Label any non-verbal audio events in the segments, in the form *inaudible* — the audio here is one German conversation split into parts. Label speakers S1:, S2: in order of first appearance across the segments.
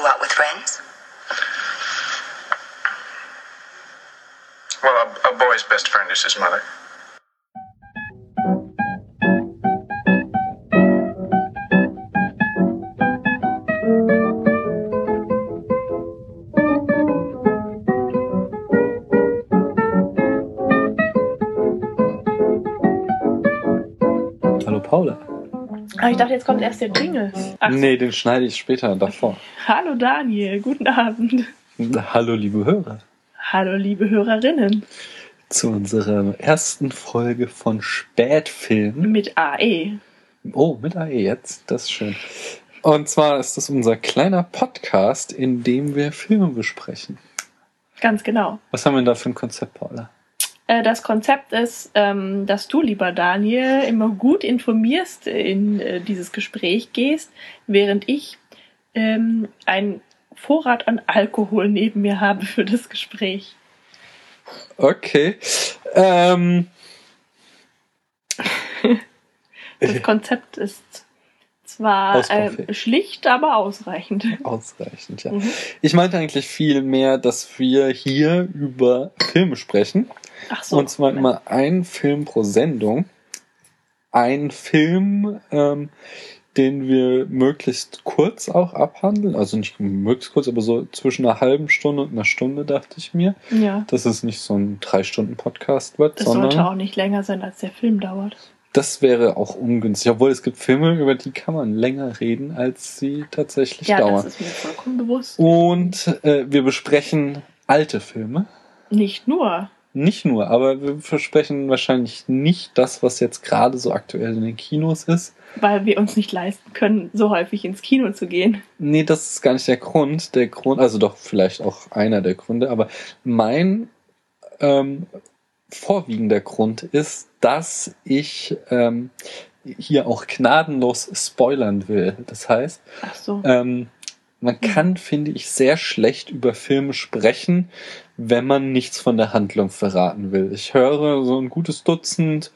S1: go out with friends?
S2: Well, a, a boy's best friend is his mother.
S3: Hallo Paula.
S4: Aber ich dachte, jetzt kommt erst der Jingle. Ach,
S3: Nee, den schneide ich später davor.
S4: Hallo Daniel, guten Abend.
S3: Hallo liebe Hörer.
S4: Hallo liebe Hörerinnen
S3: Zu unserer ersten Folge von Spätfilm.
S4: mit AE.
S3: Oh, mit AE jetzt. Das ist schön. Und zwar ist das unser kleiner Podcast, in dem wir Filme besprechen.
S4: Ganz genau.
S3: Was haben wir denn da für ein Konzept, Paula?
S4: Äh, Das Konzept ist, ähm, dass du, lieber Daniel, immer gut informierst in äh, dieses Gespräch gehst, während ich ähm, einen Vorrat an Alkohol neben mir habe für das Gespräch.
S3: Okay. Ähm,
S4: Das *laughs* Konzept ist zwar äh, schlicht, aber ausreichend. *laughs*
S3: ausreichend, ja.
S4: Mhm.
S3: Ich meinte eigentlich viel mehr, dass wir hier über Filme sprechen.
S4: Ach so.
S3: Und zwar immer ein Film pro Sendung. Ein Film, ähm, den wir möglichst kurz auch abhandeln. Also nicht möglichst kurz, aber so zwischen einer halben Stunde und einer Stunde, dachte ich mir.
S4: Ja.
S3: Dass es nicht so ein Drei-Stunden-Podcast wird,
S4: Das
S3: sondern
S4: sollte auch nicht länger sein, als der Film dauert.
S3: das wäre auch ungünstig. Obwohl es gibt Filme, über die kann man länger reden, als sie tatsächlich
S4: Ja,
S3: dauern.
S4: das ist mir vollkommen bewusst.
S3: Und äh, wir besprechen alte Filme.
S4: Nicht nur.
S3: Nicht nur, aber wir versprechen wahrscheinlich nicht das, was jetzt gerade so aktuell in den Kinos ist.
S4: weil wir uns nicht leisten können, so häufig ins Kino zu gehen.
S3: Nee, das ist gar nicht der Grund. Der Grund, also doch vielleicht auch einer der Gründe, aber mein ähm, vorwiegender Grund ist, dass ich ähm, hier auch gnadenlos spoilern will. Das heißt,
S4: so.
S3: ähm, man kann, finde ich, sehr schlecht über Filme sprechen, wenn man nichts von der Handlung verraten will. Ich höre so ein gutes Dutzend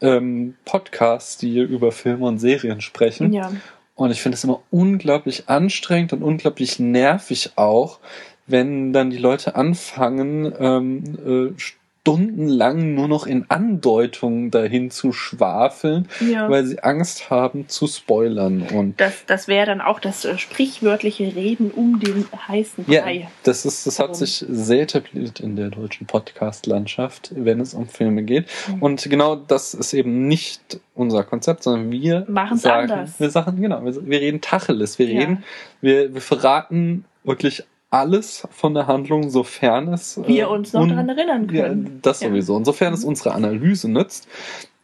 S3: ähm, Podcasts, die über Filme und Serien sprechen.
S4: ja.
S3: Und ich finde es immer unglaublich anstrengend und unglaublich nervig auch, wenn dann die Leute anfangen, ähm, äh, stundenlang nur noch in Andeutungen dahin zu schwafeln,
S4: ja.
S3: weil sie Angst haben zu spoilern. Und
S4: das das wäre dann auch das äh, sprichwörtliche Reden um den heißen
S3: ja,
S4: Brei.
S3: das ist, das hat
S4: Warum?
S3: sich sehr etabliert in der deutschen Podcast-Landschaft, wenn es um Filme geht.
S4: Mhm.
S3: Und genau das ist eben nicht unser Konzept, sondern wir
S4: Machen's
S3: sagen,
S4: anders.
S3: wir sagen, genau, wir, wir reden Tacheles, wir
S4: Ja.
S3: reden, wir, wir verraten wirklich alles von der Handlung, sofern es
S4: Wir uns noch daran erinnern
S3: ja,
S4: können.
S3: das
S4: Ja.
S3: sowieso. Insofern es
S4: Mhm.
S3: unsere Analyse nützt.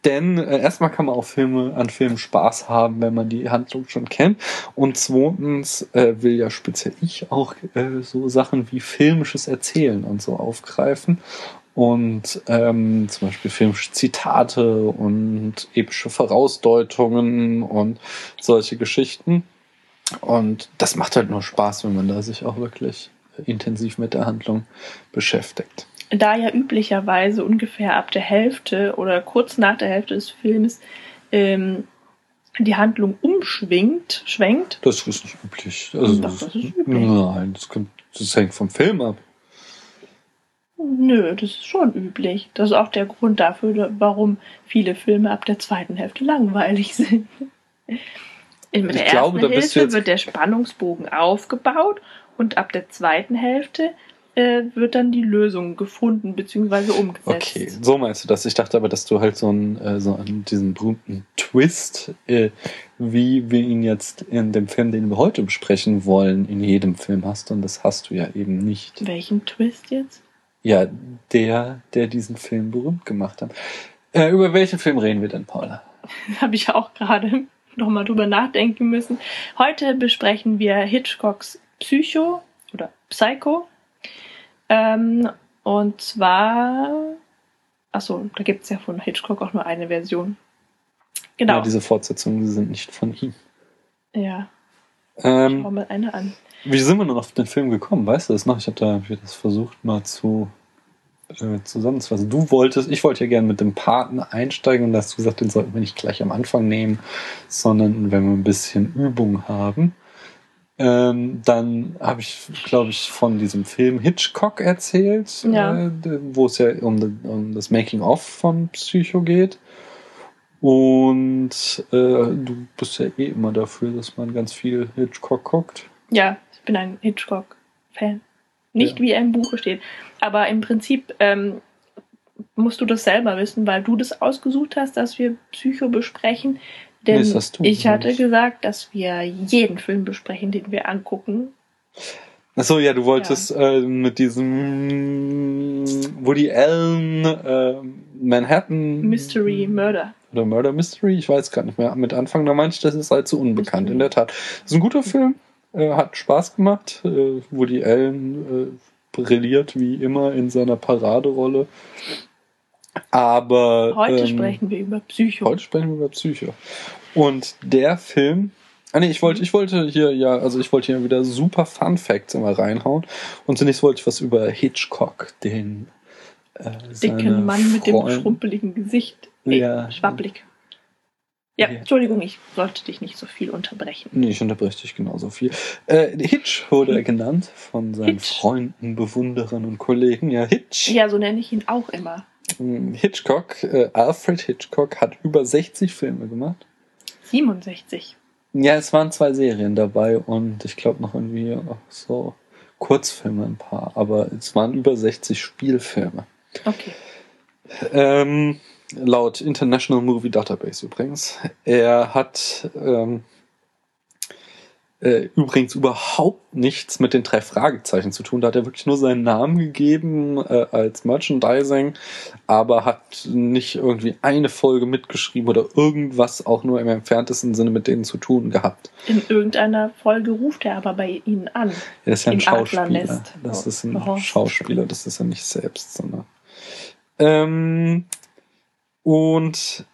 S3: Denn äh, erstmal kann man auch Filme an Filmen Spaß haben, wenn man die Handlung schon kennt. Und zweitens äh, will ja speziell ich auch äh, so Sachen wie filmisches Erzählen und so aufgreifen. Und ähm, zum Beispiel filmische Zitate und epische Vorausdeutungen und solche Geschichten. Und das macht halt nur Spaß, wenn man da sich auch wirklich intensiv mit der Handlung beschäftigt.
S4: Da ja üblicherweise ungefähr ab der Hälfte oder kurz nach der Hälfte des Films ähm, die Handlung umschwingt, schwenkt.
S3: Das ist nicht üblich. Also,
S4: Doch, das ist üblich.
S3: Nein, das, kommt, das hängt vom Film ab.
S4: Nö, das ist schon üblich. Das ist auch der Grund dafür, warum viele Filme ab der zweiten Hälfte langweilig *laughs* sind. In der
S3: Ich
S4: ersten
S3: glaube,
S4: Hälfte wird der Spannungsbogen aufgebaut und ab der zweiten Hälfte äh, wird dann die Lösung gefunden bzw. umgesetzt.
S3: Okay, so meinst du das. Ich dachte aber, dass du halt so einen, äh, so einen diesen berühmten Twist, äh, wie wir ihn jetzt in dem Film, den wir heute besprechen wollen, in jedem Film hast. Und das hast du ja eben nicht.
S4: Welchen Twist jetzt?
S3: Ja, der, der diesen Film berühmt gemacht hat. Äh, über welchen Film reden wir denn, Paula? *laughs*
S4: Habe ich auch gerade nochmal drüber nachdenken müssen. Heute besprechen wir Hitchcocks Psycho oder Psycho. Ähm, und zwar, achso, da gibt es ja von Hitchcock auch nur eine Version. Genau.
S3: Ja, diese Fortsetzungen sind nicht von ihm.
S4: ja, schau
S3: Ähm,
S4: mal eine an.
S3: wie sind wir nun auf den Film gekommen? Weißt du das noch? Ich habe da das versucht mal zu äh, zusammenzufassen. Du wolltest, ich wollte ja gerne mit dem Paten einsteigen und hast du gesagt, den sollten wir nicht gleich am Anfang nehmen, sondern wenn wir ein bisschen Übung haben. Ähm, dann habe ich, glaube ich, von diesem Film Hitchcock erzählt,
S4: Ja.
S3: äh, wo es ja um, um das Making-of von Psycho geht. Und äh, du bist ja eh immer dafür, dass man ganz viel Hitchcock guckt.
S4: Ja, ich bin ein Hitchcock-Fan. Nicht
S3: Ja.
S4: wie er im Buche steht. Aber im Prinzip ähm, musst du das selber wissen, weil du das ausgesucht hast, dass wir Psycho besprechen. Denn
S3: Nee,
S4: ich hatte
S3: nicht.
S4: gesagt, dass wir jeden Film besprechen, den wir angucken.
S3: Achso, ja, du wolltest äh, mit diesem Woody Allen äh, Manhattan
S4: Mystery Murder.
S3: oder Murder Mystery, ich weiß gar nicht mehr, mit Anfang, da meinte ich, das ist allzu unbekannt.
S4: Mystery.
S3: In der Tat. Das ist ein guter Film, äh, hat Spaß gemacht. Äh, Woody Allen äh, brilliert wie immer in seiner Paraderolle. Aber
S4: Heute
S3: ähm,
S4: sprechen wir über Psycho.
S3: Heute sprechen wir über Psycho. Und der Film. Ah nee, ich wollte, ich wollte hier ja, also ich wollte hier wieder super Fun Facts immer reinhauen. Und zunächst wollte ich was über Hitchcock, den äh,
S4: Dicken Mann mit dem
S3: Freund-
S4: schrumpeligen Gesicht.
S3: Ja.
S4: Schwabbelig. Ja. Entschuldigung, ich sollte dich nicht so viel unterbrechen.
S3: Nee, ich unterbreche dich genauso viel. Äh, Hitch wurde er genannt von seinen
S4: Hitch.
S3: Freunden, Bewunderern und Kollegen. Ja, Hitch.
S4: Ja, so nenne ich ihn auch immer.
S3: Hm, Hitchcock, äh, Alfred Hitchcock hat über 60 Filme gemacht.
S4: 67.
S3: Ja, es waren zwei Serien dabei und ich glaube noch irgendwie auch so Kurzfilme ein paar, aber es waren über 60 Spielfilme.
S4: Okay.
S3: Ähm, laut International Movie Database übrigens. Er hat ähm, äh, übrigens überhaupt nichts mit den drei Fragezeichen zu tun. Da hat er wirklich nur seinen Namen gegeben äh, als Merchandising, aber hat nicht irgendwie eine Folge mitgeschrieben oder irgendwas auch nur im entferntesten Sinne mit denen zu tun gehabt.
S4: In irgendeiner Folge ruft er aber bei Ihnen an.
S3: Er ist ja ein Schauspieler. Das ist ein. Schauspieler, das ist er nicht selbst, sondern. Ähm, und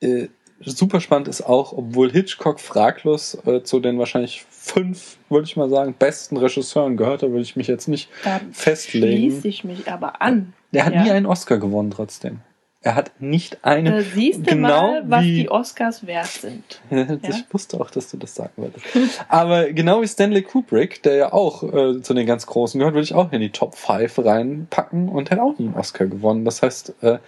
S3: äh, super spannend ist auch, obwohl Hitchcock fraglos äh, zu den wahrscheinlich fünf, würde ich mal sagen, besten Regisseuren gehört, da würde ich mich jetzt nicht
S4: Da
S3: festlegen.
S4: schließe ich mich aber an.
S3: Der hat
S4: Ja.
S3: nie einen Oscar gewonnen trotzdem. Er hat nicht einen.
S4: Da siehst du
S3: genau
S4: mal, was
S3: wie-
S4: die Oscars wert sind. *laughs*
S3: Ich wusste auch, dass du das sagen wolltest. Aber genau wie Stanley Kubrick, der ja auch äh, zu den ganz Großen gehört, würde ich auch in die Top 5 reinpacken und hätte auch nie einen Oscar gewonnen. Das heißt, äh,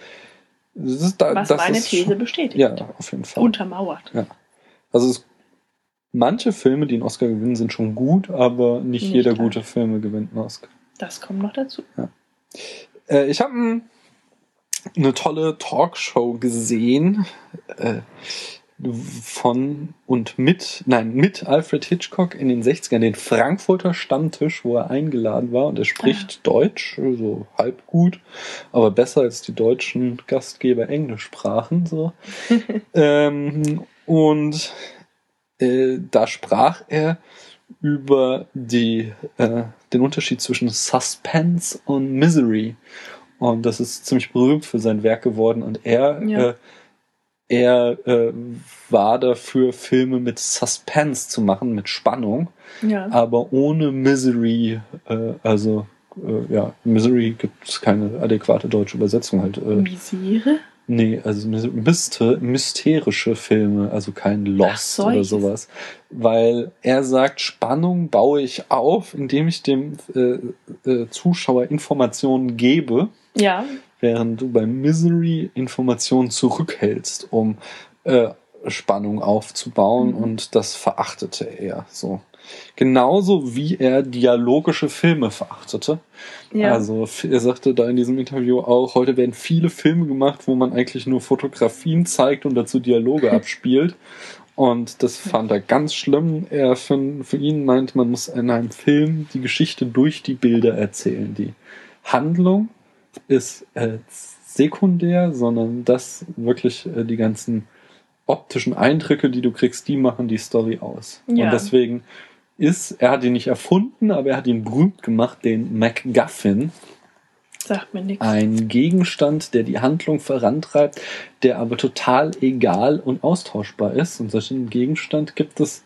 S3: da,
S4: Was meine
S3: ist
S4: These bestätigt.
S3: Ja, auf jeden Fall.
S4: Untermauert.
S3: Also es, manche Filme, die einen Oscar gewinnen, sind schon gut, aber nicht,
S4: Nicht
S3: jeder
S4: alle.
S3: gute Filme gewinnt einen Oscar.
S4: Das kommt noch dazu.
S3: Äh, ich habe eine tolle Talkshow gesehen äh, von und mit, nein, mit Alfred Hitchcock in den 60ern, den Frankfurter Stammtisch, wo er eingeladen war und er spricht Deutsch, so halb gut, aber besser als die deutschen Gastgeber Englisch sprachen. So. *laughs* ähm, und äh, da sprach er über die, äh, den Unterschied zwischen Suspense und Misery. Und das ist ziemlich berühmt für sein Werk geworden. Und er,
S4: Ja.
S3: äh, er äh, war dafür, Filme mit Suspense zu machen, mit Spannung,
S4: Ja.
S3: aber ohne Misery. Äh, also, äh, ja, Misery gibt es keine adäquate deutsche Übersetzung halt. Äh,
S4: Misere?
S3: Nee, also mysterische Filme, also kein Lost
S4: Ach,
S3: oder sowas. Weil er sagt, Spannung baue ich auf, indem ich dem äh, äh, Zuschauer Informationen gebe,
S4: Ja.
S3: Während du bei Misery Informationen zurückhältst, um äh, Spannung aufzubauen
S4: Mhm.
S3: und das verachtete er so. Genauso wie er dialogische Filme verachtete.
S4: Ja.
S3: Also er sagte da in diesem Interview auch, heute werden viele Filme gemacht, wo man eigentlich nur Fotografien zeigt und dazu Dialoge *laughs* abspielt. Und das fand er ganz schlimm. Er für, für ihn meint, man muss in einem Film die Geschichte durch die Bilder erzählen. Die Handlung ist äh, sekundär, sondern das wirklich äh, die ganzen optischen Eindrücke, die du kriegst, die machen die Story aus.
S4: Ja.
S3: Und deswegen ist, er hat ihn nicht erfunden, aber er hat ihn berühmt gemacht, den MacGuffin.
S4: Sagt mir nichts.
S3: Ein Gegenstand, der die Handlung vorantreibt, der aber total egal und austauschbar ist. Und solchen Gegenstand gibt es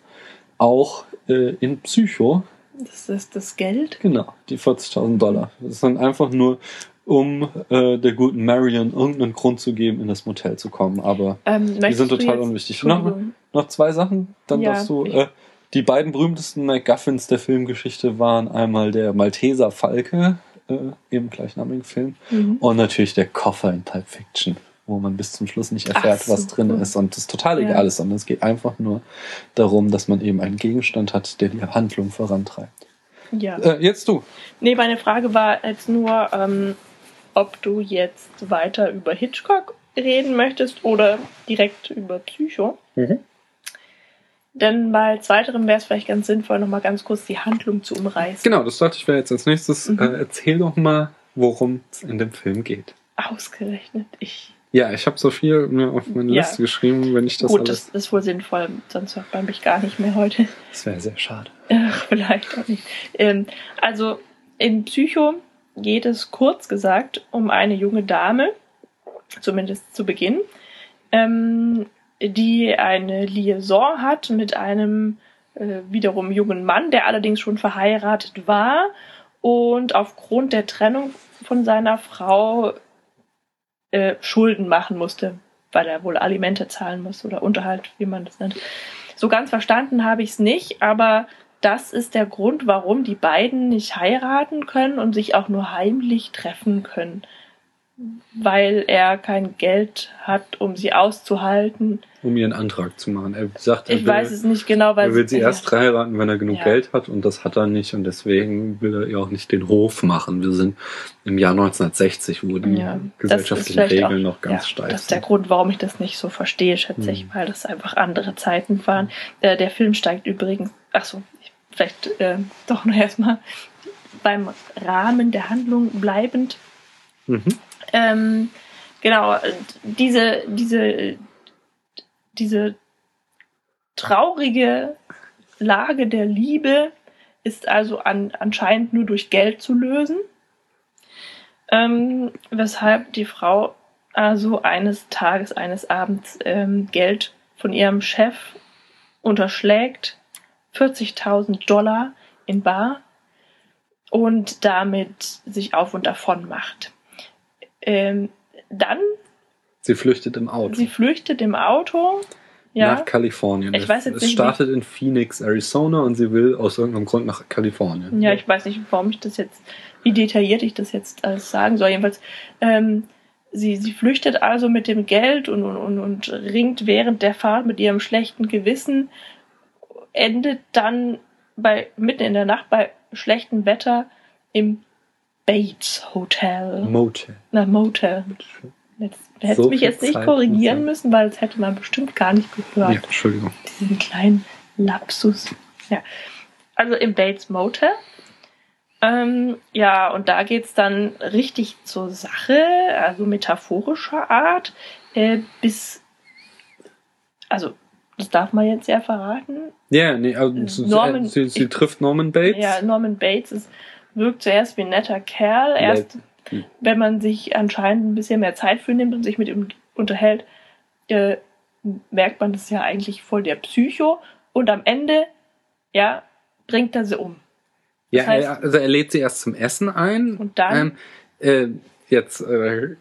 S3: auch äh, in Psycho.
S4: Das ist das Geld.
S3: Genau, die 40.000 Dollar. Das dann einfach nur, um äh, der guten Marion irgendeinen Grund zu geben, in das Motel zu kommen. Aber
S4: Ähm,
S3: die sind total unwichtig. Noch, noch zwei Sachen, dann
S4: Ja,
S3: darfst du. Äh, Die beiden berühmtesten MacGuffins der Filmgeschichte waren einmal der Malteser Falke äh, im gleichnamigen Film
S4: Mhm.
S3: und natürlich der Koffer in Pulp Fiction, wo man bis zum Schluss nicht erfährt,
S4: so.
S3: was drin ist und es total
S4: Ja.
S3: egal ist, sondern es geht einfach nur darum, dass man eben einen Gegenstand hat, der die Handlung vorantreibt.
S4: Ja.
S3: Äh, jetzt du.
S4: Nee, meine Frage war jetzt nur, ähm, ob du jetzt weiter über Hitchcock reden möchtest oder direkt über Psycho. Denn bei zweiterem wäre es vielleicht ganz sinnvoll, nochmal ganz kurz die Handlung zu umreißen.
S3: Genau, das dachte ich wäre jetzt als nächstes.
S4: Mhm.
S3: Äh, erzähl doch mal, worum es in dem Film geht.
S4: Ausgerechnet ich.
S3: Ja, ich habe so viel mir auf meine
S4: Ja.
S3: Liste geschrieben, wenn ich das
S4: Gut,
S3: alles.
S4: das ist wohl sinnvoll, sonst hört man mich gar nicht mehr heute.
S3: Das wäre sehr schade.
S4: Ach, *laughs* vielleicht auch nicht. Ähm, also in Psycho geht es kurz gesagt um eine junge Dame, zumindest zu Beginn, ähm, die eine Liaison hat mit einem äh, wiederum jungen Mann, der allerdings schon verheiratet war und aufgrund der Trennung von seiner Frau äh, Schulden machen musste, weil er wohl Alimente zahlen muss oder Unterhalt, wie man das nennt. So ganz verstanden habe ich es nicht, aber das ist der Grund, warum die beiden nicht heiraten können und sich auch nur heimlich treffen können. Weil er kein Geld hat, um sie auszuhalten.
S3: Um ihren Antrag zu machen. Er sagt, er
S4: Ich
S3: will,
S4: weiß es nicht genau, weil
S3: er will sie
S4: ja,
S3: erst heiraten, wenn er genug
S4: Ja.
S3: Geld hat und das hat er nicht und deswegen will er ihr auch nicht den Hof machen. Wir sind im Jahr 1960, wo die
S4: Ja,
S3: gesellschaftlichen Regeln
S4: auch-
S3: noch ganz steif
S4: Das ist der
S3: sind.
S4: Grund, warum ich das nicht so verstehe, schätze ich,
S3: Hm.
S4: weil das einfach andere Zeiten waren. Äh, der Film steigt übrigens, ach so, ich- vielleicht äh, doch noch erstmal beim Rahmen der Handlung bleibend.
S3: Mhm.
S4: Ähm, genau, diese, diese, diese traurige Lage der Liebe ist also an, anscheinend nur durch Geld zu lösen. Ähm, weshalb die Frau also eines Tages, eines Abends ähm, Geld von ihrem Chef unterschlägt, 40.000 Dollar in Bar und damit sich auf und davon macht. Ähm, dann,
S3: Sie flüchtet im Auto.
S4: sie flüchtet im Auto. Ja,
S3: Nach Kalifornien.
S4: Ich weiß jetzt
S3: es
S4: nicht,
S3: startet in Phoenix, Arizona und sie will aus irgendeinem Grund nach Kalifornien.
S4: Ja, ich weiß nicht, warum ich das jetzt, wie detailliert ich das jetzt alles sagen soll. Jedenfalls, ähm, sie, sie flüchtet also mit dem Geld und, und, und, und ringt während der Fahrt mit ihrem schlechten Gewissen, endet dann bei, mitten in der Nacht bei schlechtem Wetter im Bates Hotel.
S3: Motel.
S4: Na, Motel. Jetzt, du hättest
S3: So
S4: mich jetzt nicht
S3: Zeit
S4: korrigieren
S3: muss
S4: müssen, weil das hätte man bestimmt gar nicht gehört
S3: Ja, Entschuldigung.
S4: diesen kleinen Lapsus. Ja. Also im Bates Motel. Ähm, ja, und da geht's dann richtig zur Sache, also metaphorischer Art, äh, bis, also, das darf man jetzt ja verraten.
S3: Ja, nee, also sie,
S4: Norman-
S3: sie, sie trifft Norman Bates.
S4: Ja, Norman Bates ist, wirkt zuerst wie ein netter Kerl. Erst,
S3: Hm.
S4: wenn man sich anscheinend ein bisschen mehr Zeit für nimmt und sich mit ihm unterhält, äh, merkt man das ja eigentlich voll der Psycho. Und am Ende, ja, bringt er sie um.
S3: Ja,
S4: Das heißt-
S3: er, also er lädt sie erst zum Essen ein.
S4: Und dann?
S3: Ähm, äh, jetzt, äh,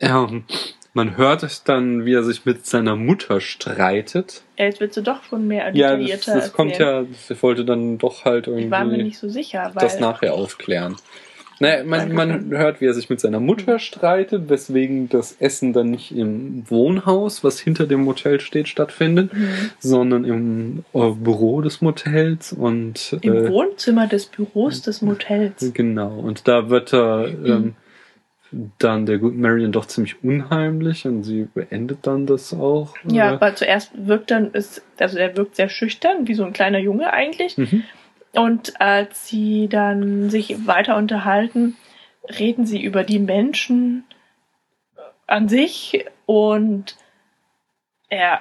S3: ähm, man hört es dann, wie er sich mit seiner Mutter streitet.
S4: Ja, jetzt willst du doch schon mehr
S3: Ja, das, das kommt ja, ich wollte dann doch halt
S4: Ich war mir
S3: irgendwie
S4: nicht so sicher, weil
S3: das nachher aufklären. Naja, man, man hört, wie er sich mit seiner Mutter streitet, weswegen das Essen dann nicht im Wohnhaus, was hinter dem Motel steht, stattfindet,
S4: Mhm.
S3: sondern im äh, Büro des Motels und
S4: im
S3: äh,
S4: Wohnzimmer des Büros des *laughs* Motels.
S3: Genau, und da wird er ähm, dann der guten Marion doch ziemlich unheimlich und sie beendet dann das auch.
S4: Ja,
S3: äh,
S4: weil zuerst wirkt dann, ist, also er wirkt sehr schüchtern, wie so ein kleiner Junge eigentlich.
S3: mhm.
S4: Und als sie dann sich weiter unterhalten, reden sie über die Menschen an sich und er,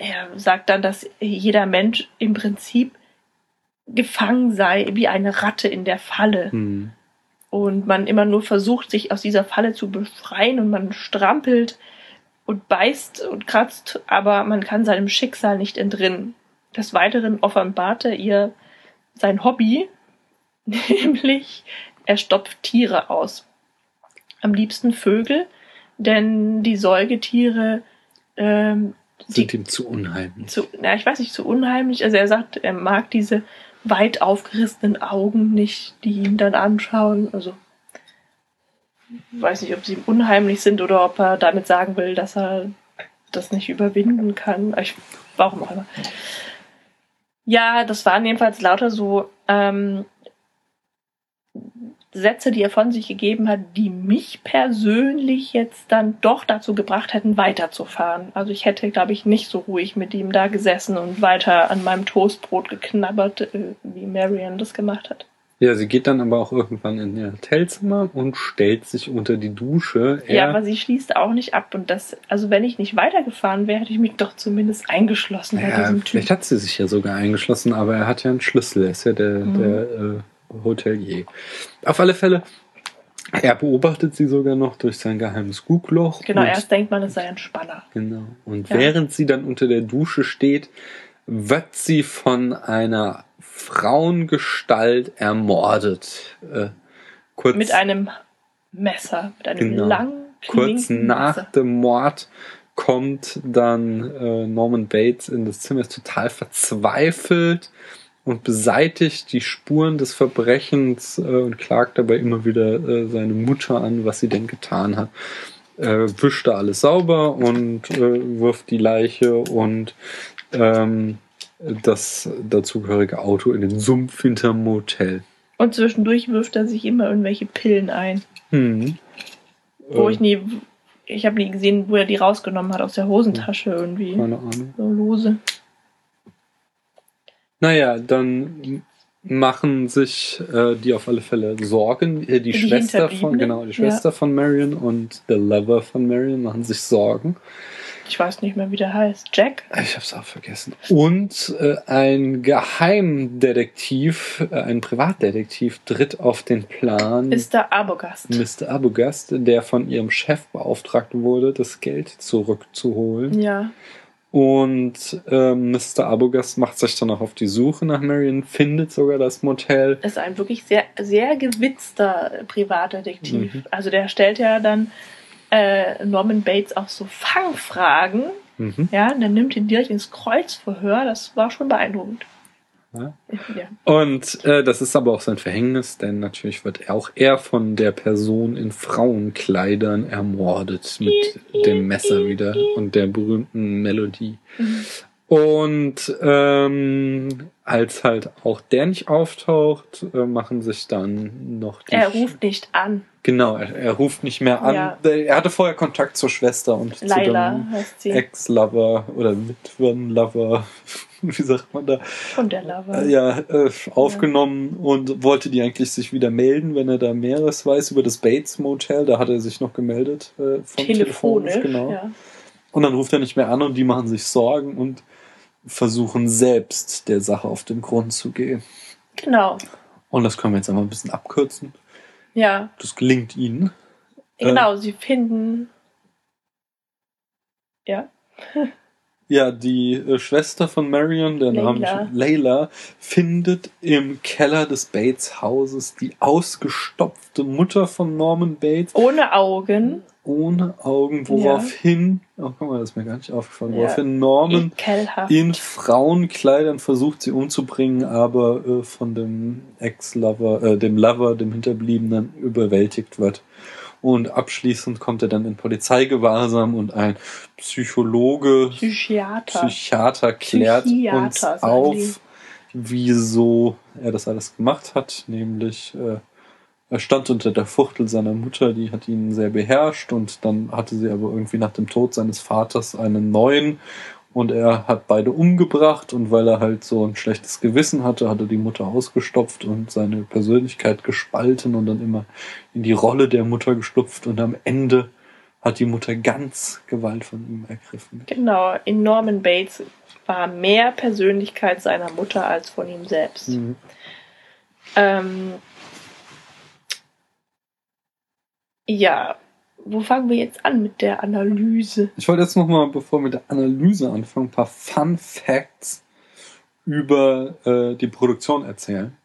S4: er sagt dann, dass jeder Mensch im Prinzip gefangen sei wie eine Ratte in der Falle
S3: Hm.
S4: Und man immer nur versucht, sich aus dieser Falle zu befreien und man strampelt und beißt und kratzt, aber man kann seinem Schicksal nicht entrinnen. Des Weiteren offenbarte ihr sein Hobby, *laughs* nämlich er stopft Tiere aus. Am liebsten Vögel, denn die Säugetiere ähm,
S3: Sind ihm zu unheimlich.
S4: zu, na, ich weiß nicht, zu unheimlich. Also er sagt, er mag diese weit aufgerissenen Augen nicht, die ihn dann anschauen. Also weiß nicht, ob sie ihm unheimlich sind oder ob er damit sagen will, dass er das nicht überwinden kann. Ich, warum auch immer. Ja, das waren jedenfalls lauter so ähm, Sätze, die er von sich gegeben hat, die mich persönlich jetzt dann doch dazu gebracht hätten, weiterzufahren. Also ich hätte, glaube ich, nicht so ruhig mit ihm da gesessen und weiter an meinem Toastbrot geknabbert, äh, wie Marion das gemacht hat.
S3: Ja, sie geht dann aber auch irgendwann in ihr Hotelzimmer und stellt sich unter die Dusche. Er,
S4: Ja, aber sie schließt auch nicht ab. Und das, also wenn ich nicht weitergefahren wäre, hätte ich mich doch zumindest eingeschlossen bei
S3: ja,
S4: diesem Typ.
S3: vielleicht hat sie sich ja sogar eingeschlossen, aber er hat ja einen Schlüssel. Er ist ja der,
S4: Mhm.
S3: der äh, Hotelier. Auf alle Fälle, er beobachtet sie sogar noch durch sein geheimes Guckloch.
S4: Genau, erst denkt man, es sei ein Spanner.
S3: Genau. Und
S4: Ja.
S3: während sie dann unter der Dusche steht, wird sie von einer Frauengestalt ermordet. Äh, kurz,
S4: Mit einem Messer, mit einem
S3: Genau.
S4: langen,
S3: kurz nach
S4: Messer.
S3: dem Mord kommt dann äh, Norman Bates in das Zimmer, ist total verzweifelt und beseitigt die Spuren des Verbrechens äh, und klagt dabei immer wieder äh, seine Mutter an, was sie denn getan hat. Äh, wischt da alles sauber und äh, wirft die Leiche und ähm, das dazugehörige Auto in den Sumpf hinterm Motel.
S4: Und zwischendurch wirft er sich immer irgendwelche Pillen ein.
S3: Hm.
S4: Wo
S3: Äh,
S4: ich nie, ich habe nie gesehen, wo er die rausgenommen hat aus der Hosentasche irgendwie.
S3: keine Ahnung.
S4: So lose.
S3: Naja, dann machen sich äh, die auf alle Fälle Sorgen. Äh, die,
S4: Die
S3: Schwester von, genau, die Schwester von Marion und der Lover von Marion machen sich Sorgen.
S4: Ich weiß nicht mehr, wie der heißt. Jack?
S3: Ich hab's auch vergessen. Und äh, ein Geheimdetektiv, äh, ein Privatdetektiv tritt auf den Plan.
S4: Der Abogast.
S3: Mr. Abogast, der von ihrem Chef beauftragt wurde, das Geld zurückzuholen.
S4: Ja.
S3: Und ähm, Mr. Abogast macht sich dann auch auf die Suche nach Marion, findet sogar das Motel.
S4: Ist ein wirklich sehr, sehr gewitzter Privatdetektiv.
S3: Mhm.
S4: Also der stellt ja dann äh, Norman Bates auch so Fangfragen.
S3: Mhm.
S4: Ja, und dann nimmt ihn direkt ins Kreuzverhör. Das war schon beeindruckend.
S3: Ja.
S4: Ja.
S3: Und äh, das ist aber auch sein Verhängnis, denn natürlich wird er auch er von der Person in Frauenkleidern ermordet mit dem Messer wieder und der berühmten Melodie.
S4: Mhm.
S3: Und ähm, als halt auch der nicht auftaucht, äh, machen sich dann noch die
S4: Er ruft nicht an.
S3: genau, er, er ruft nicht mehr an.
S4: Ja.
S3: Er hatte vorher Kontakt zur Schwester und zu
S4: Laila
S3: dem. Ex-Lover oder Mitwenlover, *laughs* wie sagt man da?
S4: Von der Lover.
S3: Äh, ja, äh, aufgenommen und wollte die eigentlich sich wieder melden, wenn er da Mehres weiß über das Bates Motel. Da hat er sich noch gemeldet. Äh, von
S4: Telefonisch.
S3: genau.
S4: Ja.
S3: Und dann ruft er nicht mehr an und die machen sich Sorgen und versuchen selbst der Sache auf den Grund zu gehen.
S4: Genau.
S3: Und das können wir jetzt einmal ein bisschen abkürzen.
S4: Ja.
S3: Das gelingt ihnen. Äh.
S4: Genau, sie finden. Ja. *laughs*
S3: Ja, die äh, Schwester von Marion, der
S4: Layla.
S3: Name Layla, findet im Keller des Bates Hauses die ausgestopfte Mutter von Norman Bates
S4: Ohne Augen.
S3: Ohne Augen, woraufhin, oh guck mal, das ist mir gar nicht aufgefallen,
S4: Ja.
S3: woraufhin Norman
S4: Ekelhaft.
S3: in Frauenkleidern versucht, sie umzubringen, aber äh, von dem Ex-Lover, äh, dem Lover, dem Hinterbliebenen überwältigt wird. Und abschließend kommt er dann in Polizeigewahrsam und ein Psychologe,
S4: Psychiater.
S3: Psychiater klärt
S4: Psychiater,
S3: uns auf, wieso er das alles gemacht hat, nämlich äh, er stand unter der Fuchtel seiner Mutter, die hat ihn sehr beherrscht und dann hatte sie aber irgendwie nach dem Tod seines Vaters einen neuen und er hat beide umgebracht und weil er halt so ein schlechtes Gewissen hatte, hat er die Mutter ausgestopft und seine Persönlichkeit gespalten und dann immer in die Rolle der Mutter geschlupft und am Ende hat die Mutter ganz Gewalt von ihm ergriffen.
S4: Genau, in Norman Bates war mehr Persönlichkeit seiner Mutter als von ihm selbst.
S3: Mhm.
S4: Ähm, ja, wo fangen wir jetzt an mit der Analyse?
S3: Ich wollte jetzt nochmal, bevor wir mit der Analyse anfangen, ein paar Fun Facts über äh, die Produktion erzählen.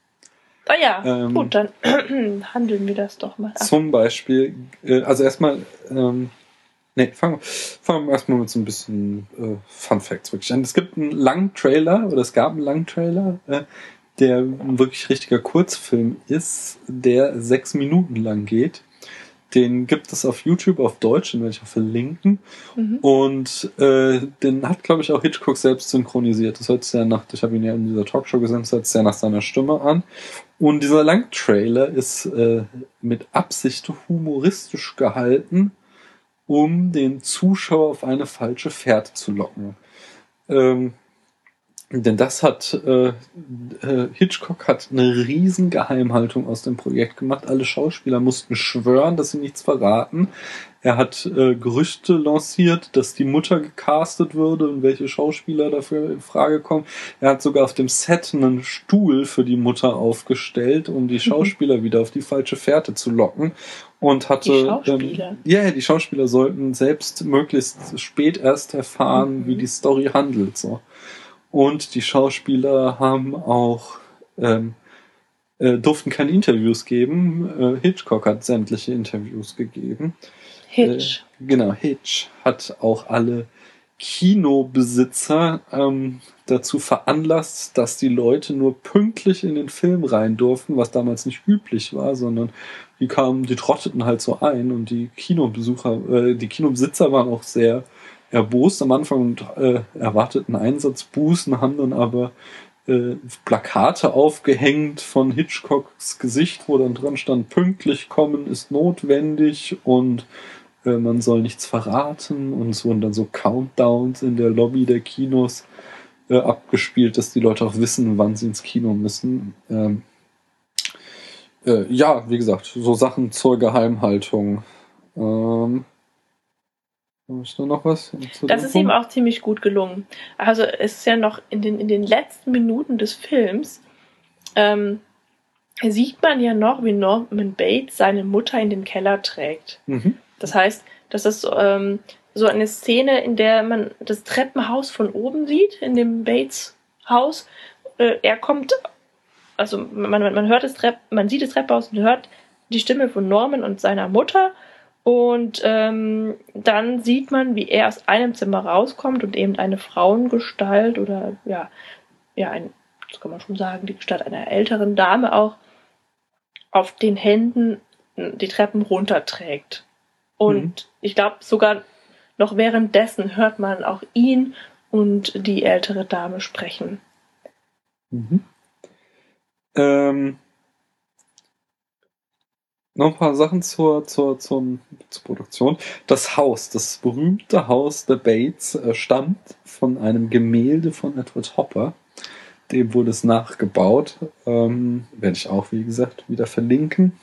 S4: Ah ja,
S3: Ähm,
S4: gut, dann *clears throat* handeln wir das doch mal ab.
S3: Zum Beispiel, äh, also erstmal, ähm, Nee, fangen wir, fangen wir erstmal mit so ein bisschen äh, Fun Facts wirklich an. Es gibt einen langen Trailer, oder es gab einen langen Trailer, äh, der ein wirklich richtiger Kurzfilm ist, der sechs Minuten lang geht. Den gibt es auf YouTube auf Deutsch, den werde ich auch verlinken.
S4: Mhm.
S3: Und äh, den hat, glaube ich, auch Hitchcock selbst synchronisiert. Das hört sich ja nach, ich habe ihn ja in dieser Talkshow gesehen, das hört sich ja nach seiner Stimme an. Und dieser Langtrailer ist äh, mit Absicht humoristisch gehalten, um den Zuschauer auf eine falsche Fährte zu locken. Ähm, denn das hat äh, äh, Hitchcock hat eine riesen Geheimhaltung aus dem Projekt gemacht. Alle Schauspieler mussten schwören, dass sie nichts verraten. Er hat äh, Gerüchte lanciert, dass die Mutter gecastet würde und welche Schauspieler dafür in Frage kommen. Er hat sogar auf dem Set einen Stuhl für die Mutter aufgestellt, um die Schauspieler wieder auf die falsche Fährte zu locken. Und hatte.
S4: Die Schauspieler?
S3: Ähm, ja, die Schauspieler sollten selbst möglichst spät erst erfahren,
S4: Mhm.
S3: wie die Story handelt. So. Und die Schauspieler haben auch ähm, äh, durften keine Interviews geben. Äh, Hitchcock hat sämtliche Interviews gegeben.
S4: Hitch.
S3: Äh, genau, Hitch hat auch alle Kinobesitzer ähm, dazu veranlasst, dass die Leute nur pünktlich in den Film rein durften, was damals nicht üblich war, sondern die kamen, die trotteten halt so ein und die Kinobesucher, äh, die Kinobesitzer waren auch sehr erbost am Anfang und äh, erwarteten Einsatzbußen, haben dann aber äh, Plakate aufgehängt von Hitchcocks Gesicht, wo dann dran stand, pünktlich kommen ist notwendig und äh, man soll nichts verraten und es wurden dann so Countdowns in der Lobby der Kinos äh, abgespielt, dass die Leute auch wissen, wann sie ins Kino müssen. Ähm, äh, ja, wie gesagt, so Sachen zur Geheimhaltung. Ähm, ich da noch was?
S4: Das ist ihm
S3: Punkt?
S4: auch ziemlich gut gelungen. Also es ist ja noch in den, in den letzten Minuten des Films, ähm, sieht man ja noch, wie Norman Bates seine Mutter in den Keller trägt.
S3: Mhm.
S4: Das heißt, das ist ähm, so eine Szene, in der man das Treppenhaus von oben sieht, in dem Bates Haus. Äh, er kommt, also man, man, man hört das Trepp, man sieht das Treppenhaus und hört die Stimme von Norman und seiner Mutter. Und ähm, dann sieht man, wie er aus einem Zimmer rauskommt und eben eine Frauengestalt oder ja, ja, ein, das kann man schon sagen, die Gestalt einer älteren Dame auch auf den Händen die Treppen runterträgt. Und
S3: Mhm.
S4: ich glaube, sogar noch währenddessen hört man auch ihn und die ältere Dame sprechen.
S3: Mhm. Ähm, noch ein paar Sachen zur, zur, zum, zur Produktion. Das Haus, das berühmte Haus der Bates, äh, stammt von einem Gemälde von Edward Hopper. Dem wurde es nachgebaut. Ähm, werde ich auch, wie gesagt, wieder verlinken.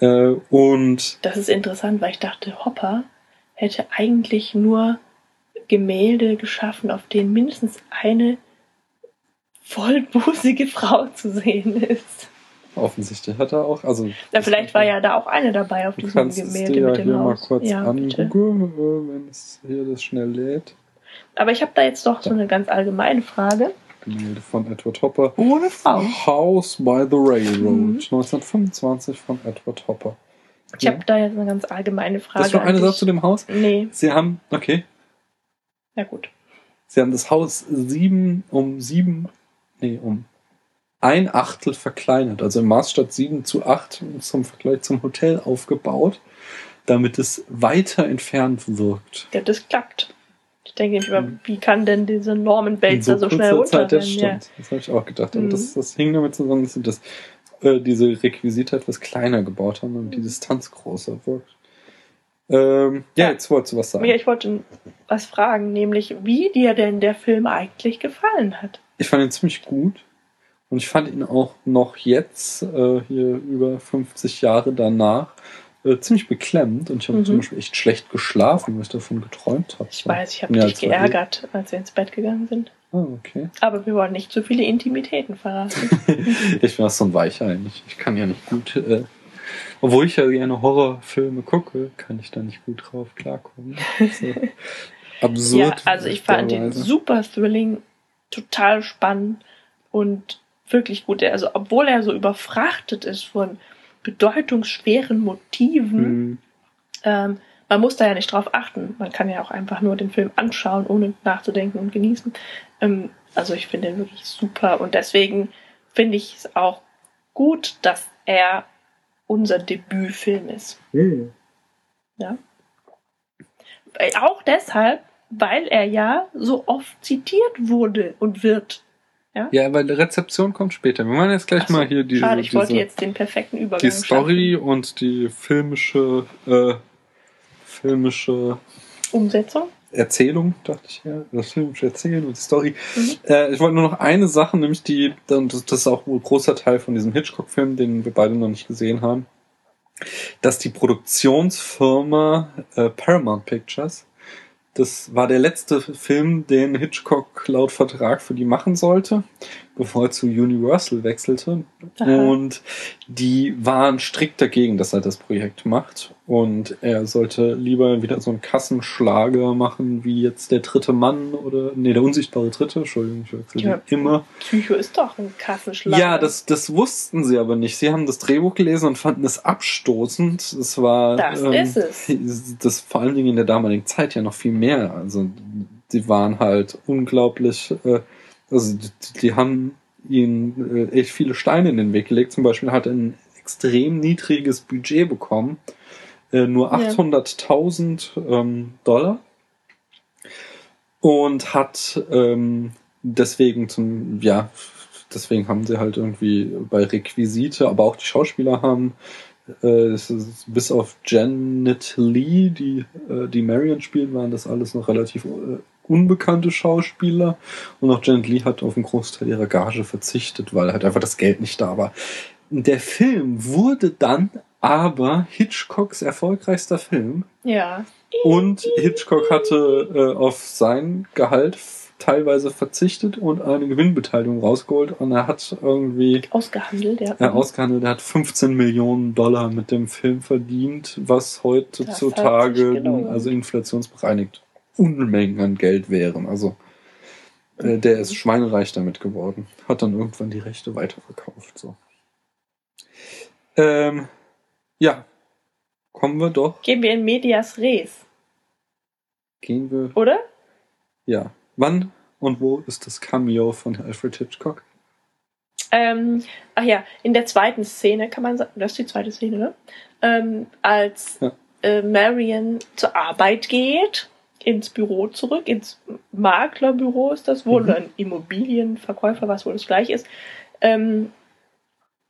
S3: Äh, und
S4: Das ist interessant, weil ich dachte, Hopper hätte eigentlich nur Gemälde geschaffen, auf denen mindestens eine vollbusige *laughs* Frau zu sehen ist.
S3: Offensichtlich hat er auch, also
S4: Ja, vielleicht war ja da auch eine dabei auf diesem Gemälde
S3: dir ja
S4: mit dem
S3: hier mal
S4: Haus.
S3: kurz
S4: ja,
S3: angucken, wenn es hier das schnell lädt.
S4: Aber ich habe da jetzt noch so eine ganz allgemeine Frage.
S3: Gemälde von Edward Hopper.
S4: Ohne Frau.
S3: House by the Railroad,
S4: Mhm.
S3: 1925 von Edward Hopper.
S4: Ich habe da jetzt eine ganz allgemeine Frage.
S3: Das
S4: an
S3: eine. Sache zu dem Haus.
S4: Nee,
S3: Sie haben, okay,
S4: ja gut.
S3: Sie haben das Haus sieben um sieben, nee, um ein Achtel verkleinert, also im Maßstab sieben zu acht zum Vergleich zum Hotel aufgebaut, damit es weiter entfernt wirkt.
S4: Ja, das klappt. Ich denke nicht,
S3: Mhm.
S4: wie kann denn diese Norman Bates da so schnell
S3: kurzer Zeit, das
S4: runterrennen?
S3: stimmt. Das habe ich auch gedacht. Aber
S4: Mhm.
S3: das, das hing damit zusammen, dass sie das, äh, diese Requisite etwas kleiner gebaut haben und die
S4: Mhm.
S3: Distanz größer wirkt. Ähm, ja,
S4: Ja.
S3: jetzt wolltest du was sagen.
S4: Ja, ich wollte was fragen, nämlich wie dir denn der Film eigentlich gefallen hat.
S3: Ich fand ihn ziemlich gut. Und ich fand ihn auch noch jetzt, äh, hier über 50 Jahre danach, äh, ziemlich beklemmend. Und ich habe
S4: Mhm.
S3: zum Beispiel echt schlecht geschlafen, weil ich davon geträumt habe.
S4: Ich weiß, ich habe
S3: Ja,
S4: dich geärgert, als wir ins Bett gegangen sind.
S3: Ah, okay.
S4: Aber wir wollen nicht zu viele Intimitäten verraten. *laughs*
S3: ich bin auch so ein Weicher eigentlich. Ich kann ja nicht gut, äh, obwohl ich ja gerne Horrorfilme gucke, kann ich da nicht gut drauf klarkommen. So *laughs* absurd.
S4: ja, also ich fand ihn
S3: teilweise.
S4: super thrilling, total spannend und wirklich gut. Also obwohl er so überfrachtet ist von bedeutungsschweren Motiven,
S3: Hm,
S4: ähm, man muss da ja nicht drauf achten. Man kann ja auch einfach nur den Film anschauen, ohne nachzudenken und genießen. Ähm, also ich finde ihn wirklich super und deswegen finde ich es auch gut, dass er unser Debütfilm ist.
S3: Hm.
S4: Ja. Weil- Auch deshalb, weil er ja so oft zitiert wurde und wird.
S3: Ja, weil die Rezeption kommt später. Wir machen jetzt gleich
S4: so,
S3: mal hier diese,
S4: Schade, ich wollte
S3: diese
S4: jetzt den perfekten Übergang
S3: die Story
S4: schaffen.
S3: und die filmische, äh, filmische
S4: Umsetzung.
S3: Erzählung, dachte ich ja. Das filmische Erzählen und die Story.
S4: Mhm.
S3: Äh, ich wollte nur noch eine Sache, nämlich die, und das, ist auch ein großer Teil von diesem Hitchcock-Film, den wir beide noch nicht gesehen haben, dass die Produktionsfirma äh, Paramount Pictures, das war der letzte Film, den Hitchcock laut Vertrag für die machen sollte, bevor er zu Universal wechselte.
S4: Aha.
S3: Und die waren strikt dagegen, dass er das Projekt macht. Und er sollte lieber wieder so einen Kassenschlager machen, wie jetzt der dritte Mann oder, nee, der unsichtbare Dritte, Entschuldigung, ich wechsle
S4: Ja.
S3: immer.
S4: Psycho ist doch ein Kassenschlag.
S3: Ja, das, das wussten sie aber nicht. Sie haben das Drehbuch gelesen und fanden es abstoßend. Es war.
S4: Das ist
S3: es. *laughs* Das vor allen Dingen in der damaligen Zeit ja noch viel mehr. Also, die waren halt unglaublich. Äh, also, die, die haben ihnen äh, echt viele Steine in den Weg gelegt. Zum Beispiel hat er ein extrem niedriges Budget bekommen. Äh, nur
S4: Ja.
S3: 800.000 ähm, Dollar. Und hat ähm, deswegen zum, ja, deswegen haben sie halt irgendwie bei Requisite, aber auch die Schauspieler haben, äh, bis auf Janet Lee, die äh, die Marion spielt, waren das alles noch relativ äh, unbekannte Schauspieler. Und auch Janet Lee hat auf einen Großteil ihrer Gage verzichtet, weil halt einfach das Geld nicht da war. Der Film wurde dann aber Hitchcocks erfolgreichster Film.
S4: Ja.
S3: Und Hitchcock hatte äh, auf sein Gehalt teilweise verzichtet und eine Gewinnbeteiligung rausgeholt. Und er hat irgendwie
S4: Ausgehandelt, ja.
S3: äh, ausgehandelt, er hat 15 Millionen Dollar mit dem Film verdient, was heutzutage, also inflationsbereinigt, Unmengen an Geld wären. Also äh, der ist schweinereich damit geworden. Hat dann irgendwann die Rechte weiterverkauft. So. Ähm, ja, kommen wir doch.
S4: Gehen wir in Medias Res,
S3: Gehen wir
S4: oder?
S3: Ja. Wann und wo ist das Cameo von Alfred Hitchcock?
S4: Ähm, ach ja, in der zweiten Szene kann man sagen, das ist die zweite Szene, ne? Ähm, als
S3: Ja.
S4: äh, Marion zur Arbeit geht, ins Büro zurück, ins Maklerbüro ist das wohl,
S3: Mhm.
S4: oder ein Immobilienverkäufer, was wohl das gleiche ist. Ähm,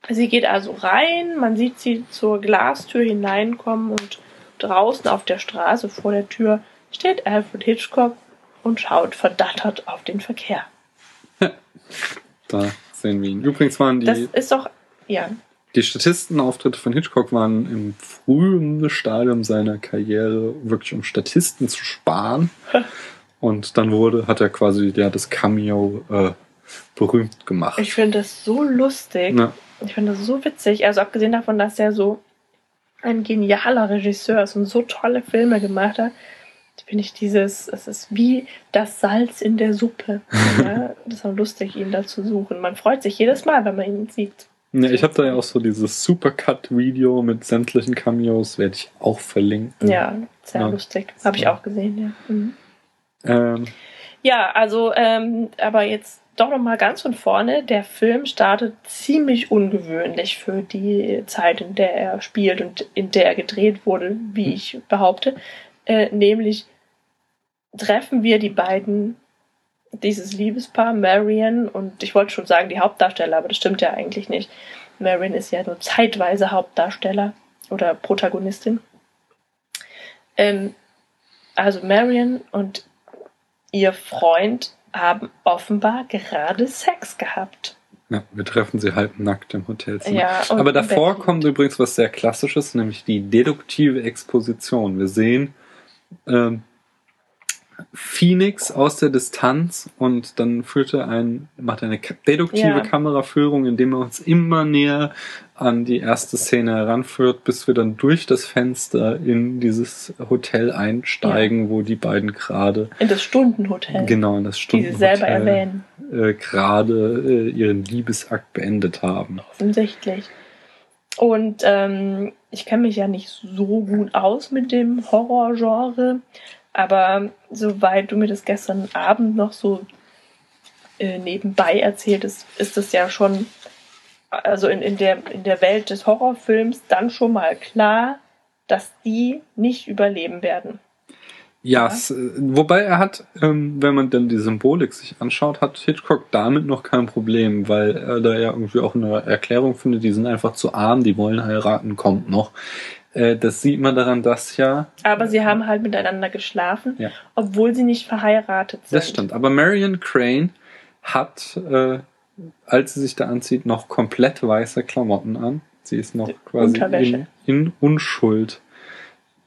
S4: sie geht also rein, man sieht sie zur Glastür hineinkommen und draußen auf der Straße vor der Tür steht Alfred Hitchcock und schaut verdattert auf den Verkehr. *laughs*
S3: Da sehen wir ihn. Übrigens waren
S4: Das
S3: die,
S4: ist doch, ja,
S3: die Statistenauftritte von Hitchcock waren im frühen Stadium seiner Karriere wirklich um Statisten zu sparen. *laughs* Und dann wurde, hat er quasi ja, das Cameo äh, berühmt gemacht.
S4: Ich finde das so lustig.
S3: Ja.
S4: Ich finde das so witzig. Also abgesehen davon, dass er so ein genialer Regisseur ist und so tolle Filme gemacht hat, finde ich dieses, es ist wie das Salz in der Suppe. *laughs* ja, das ist auch lustig, ihn da zu suchen. Man freut sich jedes Mal, wenn man ihn sieht.
S3: Ja, ich habe da ja auch so dieses Supercut-Video mit sämtlichen Cameos, werde ich auch verlinken.
S4: Ja, sehr
S3: Ja.
S4: lustig. Habe ich auch gesehen, ja. Mhm.
S3: Ähm,
S4: Ja, also, ähm, aber jetzt doch noch mal ganz von vorne. Der Film startet ziemlich ungewöhnlich für die Zeit, in der er spielt und in der er gedreht wurde, wie
S3: Hm.
S4: ich behaupte. Äh, nämlich treffen wir die beiden, dieses Liebespaar, Marion und ich wollte schon sagen, die Hauptdarsteller, aber das stimmt ja eigentlich nicht. Marion ist ja nur zeitweise Hauptdarsteller oder Protagonistin. Ähm, also Marion und ihr Freund haben offenbar gerade Sex gehabt.
S3: ja, wir treffen sie halb nackt im Hotelzimmer.
S4: Ja,
S3: Aber davor
S4: Bett
S3: kommt übrigens was sehr Klassisches, nämlich die deduktive Exposition. Wir sehen ähm, Phoenix aus der Distanz und dann führt er ein, macht eine deduktive
S4: Ja.
S3: Kameraführung, indem er uns immer näher an die erste Szene heranführt, bis wir dann durch das Fenster in dieses Hotel einsteigen, wo die beiden gerade
S4: In das Stundenhotel.
S3: genau in das
S4: die sie
S3: Stundenhotel
S4: selber erwähnen.
S3: äh, gerade äh, ihren Liebesakt beendet haben.
S4: Offensichtlich. Und ähm, ich kenne mich ja nicht so gut aus mit dem Horrorgenre, aber soweit du mir das gestern Abend noch so äh, nebenbei erzählt hast, ist das ja schon, also in, in, der, in der Welt des Horrorfilms dann schon mal klar, dass die nicht überleben werden.
S3: Ja, es, äh, wobei er hat, ähm, wenn man dann die Symbolik sich anschaut, hat Hitchcock damit noch kein Problem, weil er da ja irgendwie auch eine Erklärung findet, die sind einfach zu arm, die wollen heiraten, kommt noch. Äh, das sieht man daran, dass ja.
S4: Aber sie haben halt miteinander geschlafen,
S3: Ja.
S4: obwohl sie nicht verheiratet sind.
S3: Das stimmt. Aber Marion Crane hat, äh, als sie sich da anzieht, noch komplett weiße Klamotten an. Sie ist noch quasi in, in Unschuld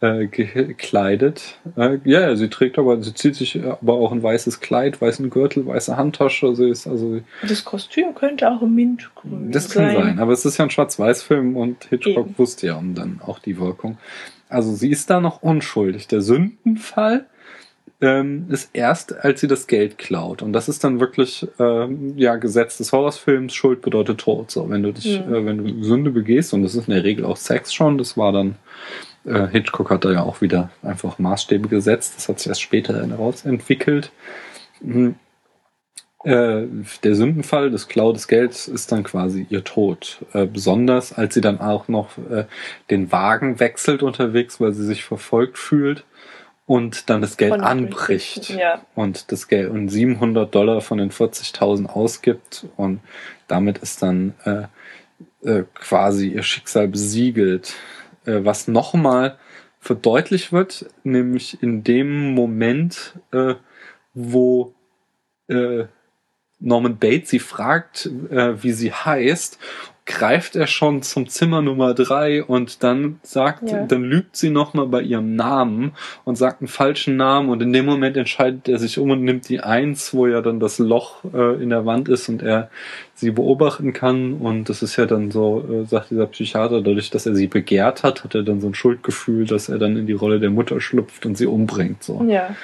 S3: äh, gekleidet. Äh, ja, ja, sie trägt aber, sie zieht sich aber auch ein weißes Kleid, weißen Gürtel, weiße Handtasche. Sie ist also,
S4: Das Kostüm könnte auch mintgrün
S3: das kann sein. Aber es ist ja ein Schwarz-Weiß-Film und Hitchcock
S4: Eben.
S3: wusste ja um dann auch die Wirkung. Also sie ist da noch unschuldig. Der Sündenfall ähm, ist erst, als sie das Geld klaut. Und das ist dann wirklich ähm, ja Gesetz des Horrorfilms. Schuld bedeutet Tod. So, wenn du dich,
S4: Mhm.
S3: äh, wenn du Sünde begehst, und das ist in der Regel auch Sex schon, das war dann äh, Hitchcock hat da ja auch wieder einfach Maßstäbe gesetzt. Das hat sich erst später herausentwickelt. Mhm. Äh, der Sündenfall des Klau des Gelds ist dann quasi ihr Tod. Äh, besonders als sie dann auch noch äh, den Wagen wechselt unterwegs, weil sie sich verfolgt fühlt und dann das Geld anbricht
S4: Ja.
S3: und das Geld und 700 Dollar von den 40.000 ausgibt und damit ist dann äh, äh, quasi ihr Schicksal besiegelt. Äh, was nochmal verdeutlicht wird, nämlich in dem Moment, äh, wo äh, Norman Bates sie fragt, äh, wie sie heißt, greift er schon zum Zimmer Nummer drei und dann sagt,
S4: Ja.
S3: dann lügt sie nochmal bei ihrem Namen und sagt einen falschen Namen und in dem Moment entscheidet er sich um und nimmt die Eins, wo ja dann das Loch äh, in der Wand ist und er sie beobachten kann und das ist ja dann so, äh, sagt dieser Psychiater, dadurch, dass er sie begehrt hat, hat er dann so ein Schuldgefühl, dass er dann in die Rolle der Mutter schlüpft und sie umbringt. So.
S4: Ja.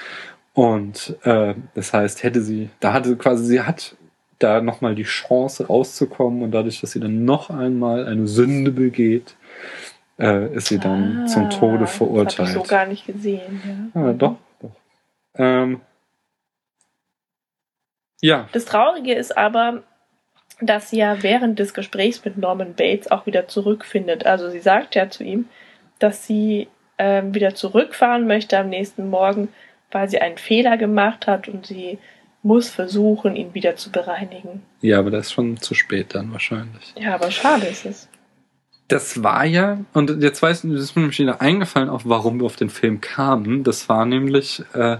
S3: Und äh, das heißt, hätte sie, da hatte quasi, sie hat da nochmal die Chance rauszukommen und dadurch, dass sie dann noch einmal eine Sünde begeht, äh, ist sie dann
S4: Ah,
S3: zum Tode
S4: Das
S3: verurteilt.
S4: habe ich so gar nicht gesehen. Ja.
S3: ah, doch, doch. Ähm, ja,
S4: Das Traurige ist aber, dass sie ja während des Gesprächs mit Norman Bates auch wieder zurückfindet. Also sie sagt ja zu ihm, dass sie ähm, wieder zurückfahren möchte am nächsten Morgen, weil sie einen Fehler gemacht hat und sie muss versuchen, ihn wieder zu bereinigen.
S3: ja, aber das ist schon zu spät dann wahrscheinlich.
S4: Ja, aber schade ist es.
S3: Das war ja, und jetzt weiß ich, das ist mir nämlich wieder eingefallen, auch warum wir auf den Film kamen. Das war nämlich, äh,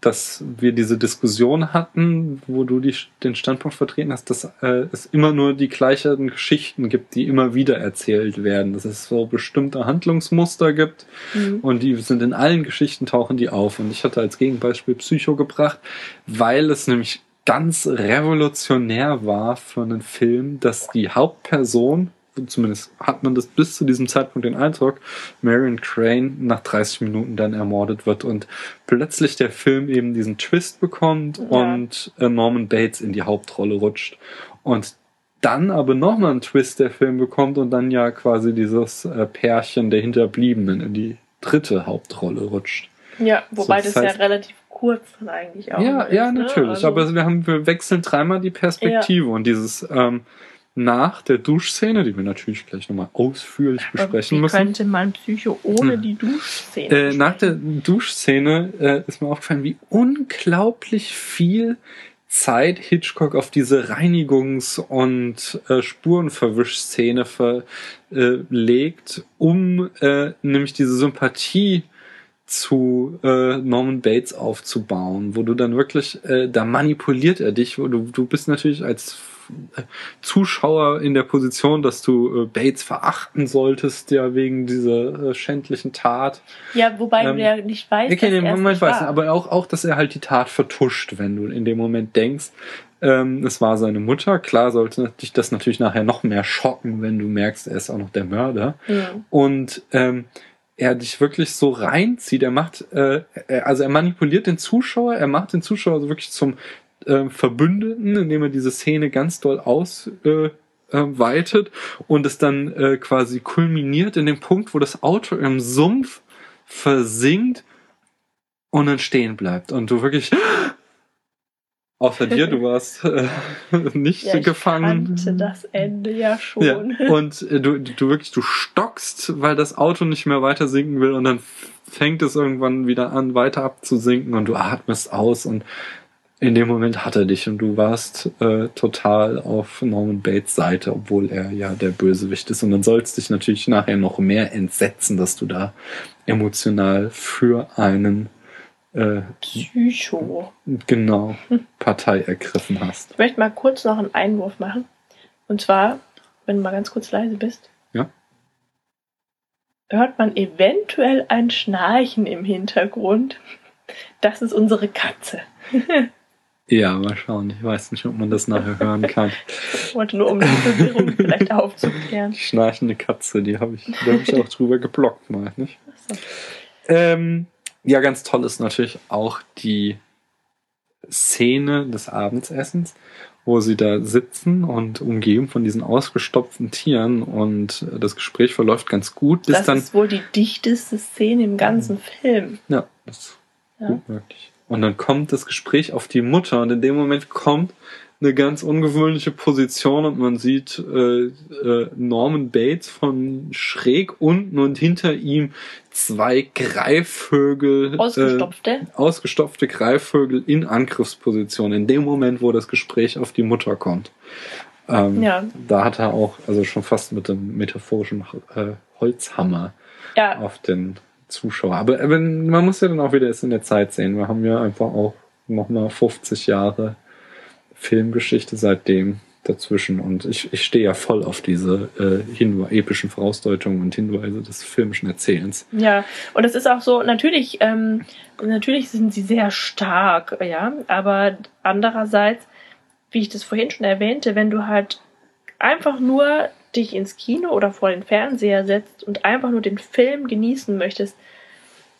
S3: dass wir diese Diskussion hatten, wo du die, den Standpunkt vertreten hast, dass äh, es immer nur die gleichen Geschichten gibt, die immer wieder erzählt werden. Dass es so bestimmte Handlungsmuster gibt
S4: Mhm.
S3: und die sind in allen Geschichten tauchen die auf. Und ich hatte als Gegenbeispiel Psycho gebracht, weil es nämlich ganz revolutionär war für einen Film, dass die Hauptperson, zumindest hat man das bis zu diesem Zeitpunkt den Eindruck, Marion Crane nach 30 Minuten dann ermordet wird und plötzlich der Film eben diesen Twist bekommt
S4: Ja.
S3: und äh, Norman Bates in die Hauptrolle rutscht. Und dann aber nochmal einen Twist der Film bekommt und dann ja quasi dieses äh, Pärchen der Hinterbliebenen in die dritte Hauptrolle rutscht.
S4: Ja, wobei
S3: das
S4: das,
S3: heißt-
S4: ja relativ kurz dann eigentlich auch
S3: Ja,
S4: ist,
S3: ja,
S4: ne?
S3: natürlich.
S4: Also-
S3: Aber wir haben, wir wechseln dreimal die Perspektive und dieses ähm, nach der Duschszene, die wir natürlich gleich nochmal ausführlich besprechen
S4: wie
S3: müssen.
S4: könnte man Psycho ohne
S3: Hm.
S4: die Duschszene
S3: Äh, nach der? Duschszene äh, ist mir aufgefallen, wie unglaublich viel Zeit Hitchcock auf diese Reinigungs- und äh, Spurenverwischszene verlegt, um äh, nämlich diese Sympathie zu äh, Norman Bates aufzubauen, wo du dann wirklich, äh, da manipuliert er dich, wo du, du bist natürlich als Zuschauer in der Position, dass du äh, Bates verachten solltest, ja wegen dieser äh, schändlichen Tat.
S4: Ja, wobei
S3: ähm,
S4: du ja nicht weißt,
S3: Okay,
S4: er es
S3: Moment
S4: nicht
S3: weiß ich,
S4: war.
S3: aber auch, auch, dass er halt die Tat vertuscht, wenn du in dem Moment denkst, ähm, es war seine Mutter. Klar sollte dich das natürlich nachher noch mehr schocken, wenn du merkst, er ist auch noch der Mörder.
S4: Hm.
S3: Und ähm, er dich wirklich so reinzieht. Er macht, äh, also er manipuliert den Zuschauer, er macht den Zuschauer so wirklich zum äh, Verbündeten, indem er diese Szene ganz doll aus äh, ausweitet und es dann äh, quasi kulminiert in dem Punkt, wo das Auto im Sumpf versinkt und dann stehen bleibt. Und du wirklich, *laughs* außer dir, du warst äh, *laughs* nicht
S4: Ja, ich
S3: gefangen.
S4: kannte das Ende ja schon.
S3: Ja, und äh, du, du wirklich, du stockst, weil das Auto nicht mehr weiter sinken will und dann fängt es irgendwann wieder an, weiter abzusinken und du atmest aus und in dem Moment hat er dich und du warst äh, total auf Norman Bates Seite, obwohl er ja der Bösewicht ist. Und dann sollst dich natürlich nachher noch mehr entsetzen, dass du da emotional für einen äh,
S4: Psycho.
S3: genau Partei ergriffen hast.
S4: Ich möchte mal kurz noch einen Einwurf machen. Und zwar, wenn du mal ganz kurz leise bist.
S3: Ja.
S4: Hört man eventuell ein Schnarchen im Hintergrund. Das ist unsere Katze. *laughs*
S3: Ja, mal schauen. Ich weiß nicht, ob man das nachher hören kann.
S4: Ich wollte nur, um die Verwirrung vielleicht aufzuklären.
S3: Die schnarchende Katze, die habe ich, da habe ich auch drüber geblockt mal, nicht?
S4: Achso.
S3: Ähm, ja, ganz toll ist natürlich auch die Szene des Abendessens, wo sie da sitzen und umgeben von diesen ausgestopften Tieren und das Gespräch verläuft ganz gut,
S4: Das ist wohl die dichteste Szene im ganzen Film.
S3: ja, das ist
S4: Ja.
S3: gut möglich. Und dann kommt das Gespräch auf die Mutter und in dem Moment kommt eine ganz ungewöhnliche Position und man sieht äh, äh, Norman Bates von schräg unten und hinter ihm zwei Greifvögel,
S4: Ausgestopfte.
S3: äh, ausgestopfte Greifvögel in Angriffsposition. In dem Moment, wo das Gespräch auf die Mutter kommt. Ähm,
S4: Ja.
S3: Da hat er auch, also schon fast mit dem metaphorischen äh, Holzhammer
S4: Ja,
S3: auf den Zuschauer. Aber, aber man muss ja dann auch wieder es in der Zeit sehen. Wir haben ja einfach auch nochmal 50 Jahre Filmgeschichte seitdem dazwischen. Und ich, ich stehe ja voll auf diese äh, epischen Vorausdeutungen und Hinweise des filmischen Erzählens.
S4: Ja, und es ist auch so, natürlich, ähm, natürlich sind sie sehr stark, ja, aber andererseits, wie ich das vorhin schon erwähnte, wenn du halt einfach nur dich ins Kino oder vor den Fernseher setzt und einfach nur den Film genießen möchtest,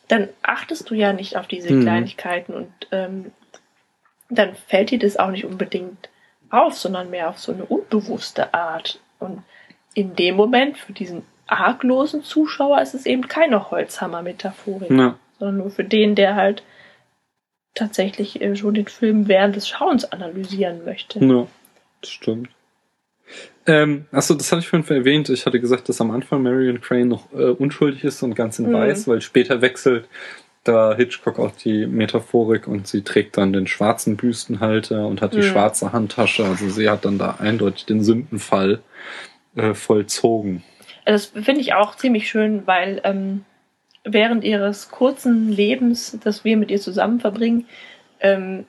S4: dann achtest du ja nicht auf diese
S3: Mhm.
S4: Kleinigkeiten und ähm, dann fällt dir das auch nicht unbedingt auf, sondern mehr auf so eine unbewusste Art. Und in dem Moment für diesen arglosen Zuschauer ist es eben keine Holzhammer-Metaphorik,
S3: Ja,
S4: sondern nur für den, der halt tatsächlich äh, schon den Film während des Schauens analysieren möchte.
S3: ja das stimmt. Ähm, achso, das hatte ich vorhin erwähnt. Ich hatte gesagt, dass am Anfang Marion Crane noch äh, unschuldig ist und ganz in
S4: Mhm.
S3: weiß, weil später wechselt da Hitchcock auch die Metaphorik und sie trägt dann den schwarzen Büstenhalter und hat die
S4: Mhm.
S3: schwarze Handtasche. Also sie hat dann da eindeutig den Sündenfall äh, vollzogen.
S4: Also Das finde ich auch ziemlich schön, weil ähm, während ihres kurzen Lebens, das wir mit ihr zusammen verbringen, ähm,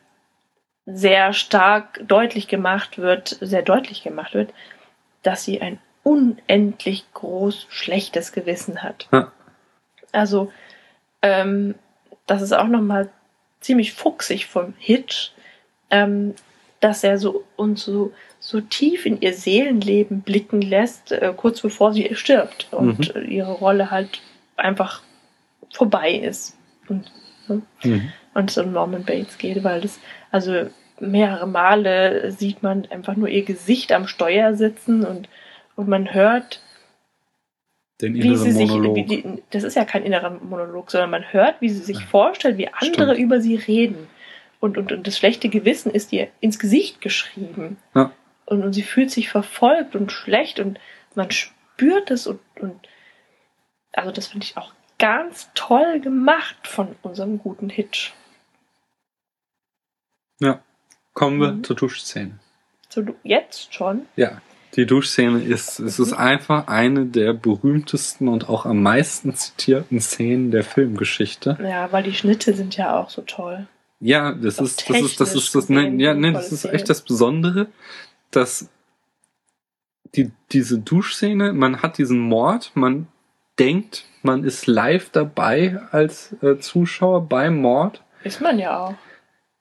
S4: sehr stark deutlich gemacht wird, sehr deutlich gemacht wird, dass sie ein unendlich groß schlechtes Gewissen hat.
S3: Ja.
S4: Also ähm, das ist auch nochmal ziemlich fuchsig vom Hitch, ähm, dass er so uns so so tief in ihr Seelenleben blicken lässt, äh, kurz bevor sie stirbt und äh, ihre Rolle halt einfach vorbei ist und
S3: Mhm.
S4: und es um Norman Bates geht, weil das also mehrere Male sieht man einfach nur ihr Gesicht am Steuer sitzen und und man hört
S3: Den
S4: wie sie sich, wie die, das ist ja kein innerer Monolog, sondern man hört, wie sie sich
S3: Ja.
S4: vorstellt, wie andere
S3: Stimmt.
S4: über sie reden. Und, und, und das schlechte Gewissen ist ihr ins Gesicht geschrieben.
S3: Ja.
S4: Und, und sie fühlt sich verfolgt und schlecht und man spürt es und, und also das finde ich auch ganz toll gemacht von unserem guten Hitch.
S3: Ja. Kommen wir
S4: Mhm.
S3: zur Duschszene.
S4: So, du, jetzt schon?
S3: Ja, die Duschszene ist, es ist einfach eine der berühmtesten und auch am meisten zitierten Szenen der Filmgeschichte.
S4: Ja, weil die Schnitte sind ja auch so toll.
S3: Ja, das ist, das ist, das ist das, nein, ja, nein, das ist echt das Besondere, dass die, diese Duschszene, man hat diesen Mord, man denkt, man ist live dabei als äh, Zuschauer beim Mord.
S4: Ist man ja auch.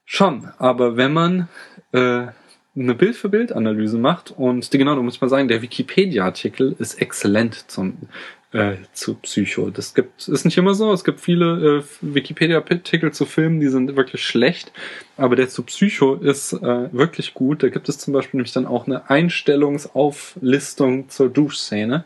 S3: Schon, aber wenn man äh, eine Bild-für-Bild-Analyse macht und genau, da muss man sagen, der Wikipedia-Artikel ist exzellent zum, äh, zu Psycho. Das gibt, ist nicht immer so. Es gibt viele äh, Wikipedia-Artikel zu Filmen, die sind wirklich schlecht. Aber der zu Psycho ist äh, wirklich gut. Da gibt es zum Beispiel nämlich dann auch eine Einstellungsauflistung zur Duschszene.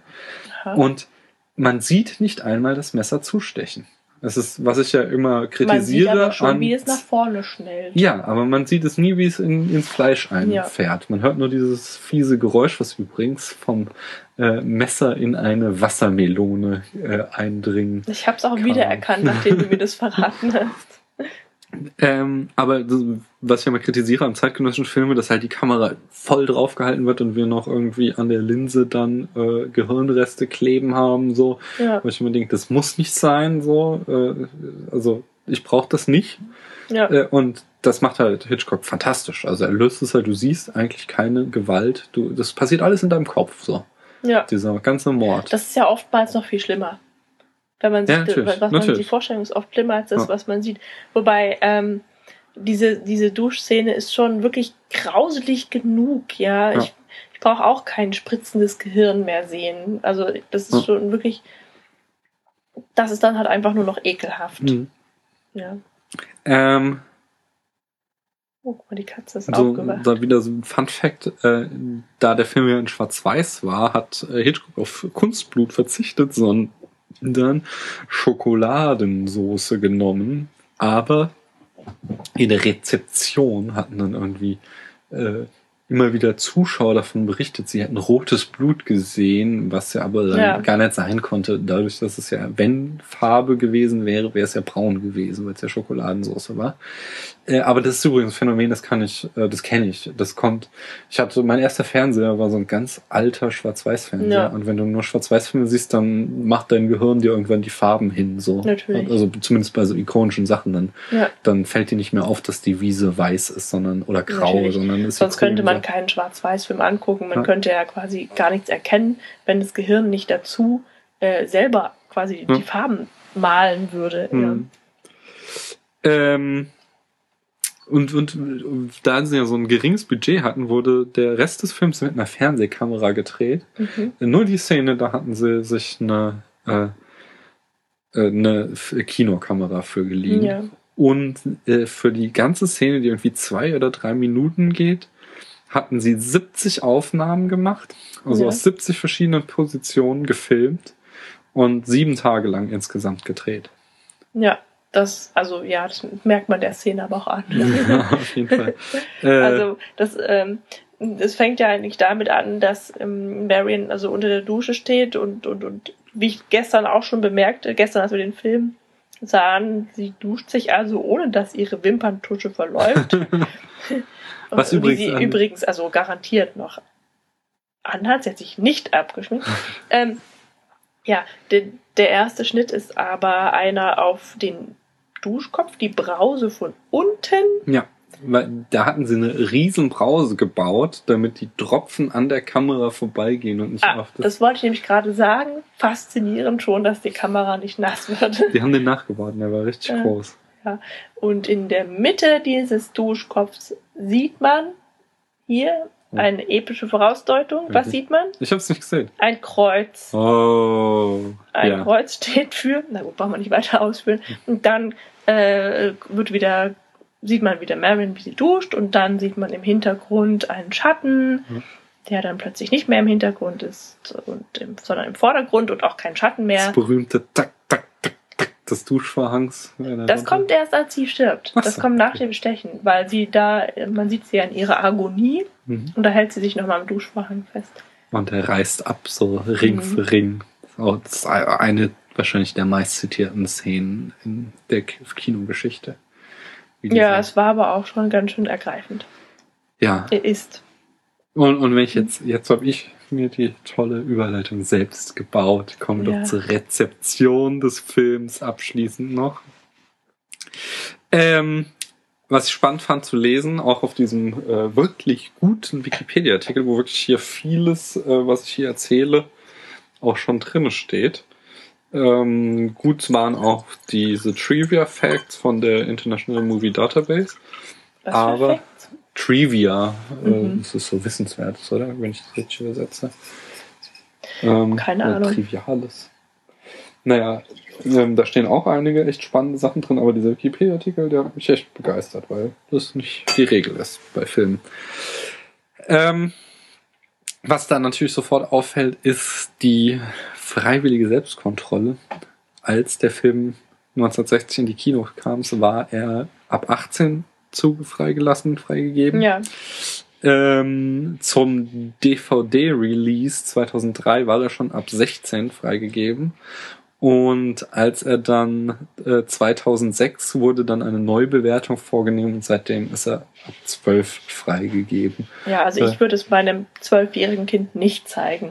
S4: Aha.
S3: Und man sieht nicht einmal das Messer zustechen. Das ist, was ich ja immer
S4: Man sieht
S3: kritisiere.
S4: aber schon,
S3: an-
S4: wie es nach vorne schnellt.
S3: ja, aber man sieht es nie, wie es in, ins Fleisch einfährt. Man hört nur dieses fiese Geräusch, was übrigens vom äh, Messer in eine Wassermelone äh, eindringen.
S4: Ich habe es auch
S3: Kann
S4: wiedererkannt, nachdem du mir das verraten *laughs* hast.
S3: Ähm, aber das, was ich immer kritisiere an zeitgenössischen Filmen, dass halt die Kamera voll drauf gehalten wird und wir noch irgendwie an der Linse dann äh, Gehirnreste kleben haben, so.
S4: Ja,
S3: Wo ich immer denke, das muss nicht sein, so. Äh, also ich brauche das nicht.
S4: ja.
S3: Äh, und das macht halt Hitchcock fantastisch. Also er löst es halt, du siehst eigentlich keine Gewalt. Du, das passiert alles in deinem Kopf, so.
S4: ja.
S3: Dieser ganze Mord.
S4: Das ist ja oftmals noch viel schlimmer. Wenn man sich,
S3: Ja,
S4: was man
S3: natürlich.
S4: die Vorstellung ist oft schlimmer als das,
S3: Ja.
S4: was man sieht. Wobei ähm, diese diese Duschszene ist schon wirklich grauselig genug. Ja,
S3: Ja.
S4: ich ich brauche auch kein spritzendes Gehirn mehr sehen. Also das ist schon wirklich. Das ist dann halt einfach nur noch ekelhaft.
S3: Mhm.
S4: Ja.
S3: Ähm,
S4: Oh, guck mal, die Katze ist
S3: so,
S4: aufgewacht.
S3: da wieder so ein Fun Fact, äh, da der Film ja in Schwarz-Weiß war, hat äh, Hitchcock auf Kunstblut verzichtet, sondern Schokoladensoße genommen. Aber in der Rezeption hatten dann irgendwie äh, immer wieder Zuschauer davon berichtet, sie hätten rotes Blut gesehen, was ja aber dann
S4: Ja.
S3: gar nicht sein konnte, dadurch, dass es ja, wenn Farbe gewesen wäre, wäre es ja braun gewesen, weil es ja Schokoladensauce war. Äh, aber das ist übrigens ein Phänomen, das kann ich, äh, das kenne ich. Das kommt, ich hatte, mein erster Fernseher war so ein ganz alter Schwarz-Weiß-Fernseher.
S4: Ja.
S3: Und wenn du nur Schwarz-Weiß-Filme siehst, dann macht dein Gehirn dir irgendwann die Farben hin, so.
S4: Natürlich.
S3: Also zumindest bei so ikonischen Sachen, dann,
S4: Ja.
S3: dann fällt dir nicht mehr auf, dass die Wiese weiß ist, sondern, oder grau,
S4: Natürlich.
S3: sondern ist
S4: Sonst könnte man keinen Schwarz-Weiß-Film angucken. Man
S3: Ja.
S4: könnte ja quasi gar nichts erkennen, wenn das Gehirn nicht dazu äh, selber quasi die Farben malen würde.
S3: Hm. Ähm, und, und, und da sie ja so ein geringes Budget hatten, wurde der Rest des Films mit einer Fernsehkamera gedreht.
S4: Mhm.
S3: Nur die Szene, da hatten sie sich eine, äh, äh, eine Kinokamera für geliehen.
S4: Ja.
S3: Und äh, für die ganze Szene, die irgendwie zwei oder drei Minuten geht, hatten sie 70 Aufnahmen gemacht, also
S4: Ja.
S3: aus 70 verschiedenen Positionen gefilmt und sieben Tage lang insgesamt gedreht.
S4: ja, das, also ja, das merkt man der Szene aber auch an.
S3: Ja, *laughs* auf jeden Fall. Äh,
S4: Also das, ähm, das fängt ja eigentlich damit an, dass ähm, Marion also unter der Dusche steht und, und, und wie ich gestern auch schon bemerkte, gestern als wir den Film sahen, sie duscht sich also ohne, dass ihre Wimperntusche verläuft. *laughs*
S3: Was übrigens
S4: Wie sie übrigens also garantiert noch anhat, sie hat sich nicht abgeschminkt. *laughs* ähm, ja, der, der erste Schnitt ist aber einer auf den Duschkopf, die Brause von unten
S3: ja, weil da hatten sie eine riesen Brause gebaut, damit die Tropfen an der Kamera vorbeigehen und nicht
S4: Ah,
S3: auf das.
S4: das wollte ich nämlich gerade sagen. Faszinierend schon, dass die Kamera nicht nass wird.
S3: die haben den nachgebaut, der war richtig
S4: Ja.
S3: groß.
S4: Und in der Mitte dieses Duschkopfs sieht man hier eine epische Vorausdeutung. Was sieht man?
S3: Ich hab's nicht gesehen.
S4: Ein Kreuz.
S3: Oh.
S4: Ein
S3: ja.
S4: Kreuz steht für, na gut, brauchen wir nicht weiter ausführen. Und dann äh, wird wieder, sieht man wieder Marion, wie sie duscht, und dann sieht man im Hintergrund einen Schatten,
S3: Mhm.
S4: der dann plötzlich nicht mehr im Hintergrund ist, und im, sondern im Vordergrund und auch kein Schatten mehr.
S3: Das berühmte Tak des Duschvorhangs.
S4: Das kommt erst, als sie stirbt.
S3: Ach
S4: Das
S3: so,
S4: kommt nach dem Stechen, weil sie da, man sieht sie ja in ihrer Agonie
S3: Mhm.
S4: und da hält sie sich nochmal am Duschvorhang fest.
S3: Und er reißt ab, so Ring
S4: Mhm.
S3: für Ring. Das ist eine wahrscheinlich der meist zitierten Szenen in der Kinogeschichte.
S4: Ja, es war aber auch schon ganz schön ergreifend.
S3: ja.
S4: Er ist.
S3: Und, und wenn ich jetzt, jetzt habe ich mir die tolle Überleitung selbst gebaut. Kommen wir
S4: Ja.
S3: doch zur Rezeption des Films abschließend noch. Ähm, was ich spannend fand zu lesen, auch auf diesem äh, wirklich guten Wikipedia-Artikel, wo wirklich hier vieles, äh, was ich hier erzähle, auch schon drin steht. Ähm, gut waren auch diese Trivia Facts von der International Movie Database.
S4: Was
S3: Aber-. Trivia, äh,
S4: Mhm.
S3: das ist so wissenswertes, oder? Wenn ich das richtig übersetze. Ähm,
S4: Keine
S3: oder
S4: Ahnung.
S3: Triviales. naja, ähm, da stehen auch einige echt spannende Sachen drin, aber dieser Wikipedia-Artikel, der hat mich echt begeistert, weil das nicht die Regel ist bei Filmen. Ähm, was da natürlich sofort auffällt, ist die freiwillige Selbstkontrolle. Als der Film 1960 in die Kinos kam, war er ab 18 zu freigelassen, freigegeben.
S4: Ja.
S3: Ähm, zum DVD-Release 2003 war er schon ab 16 freigegeben. Und als er dann äh, 2006 wurde dann eine Neubewertung vorgenommen und seitdem ist er ab 12 freigegeben.
S4: Ja, also ich
S3: Äh.
S4: würde es meinem zwölfjährigen Kind nicht zeigen.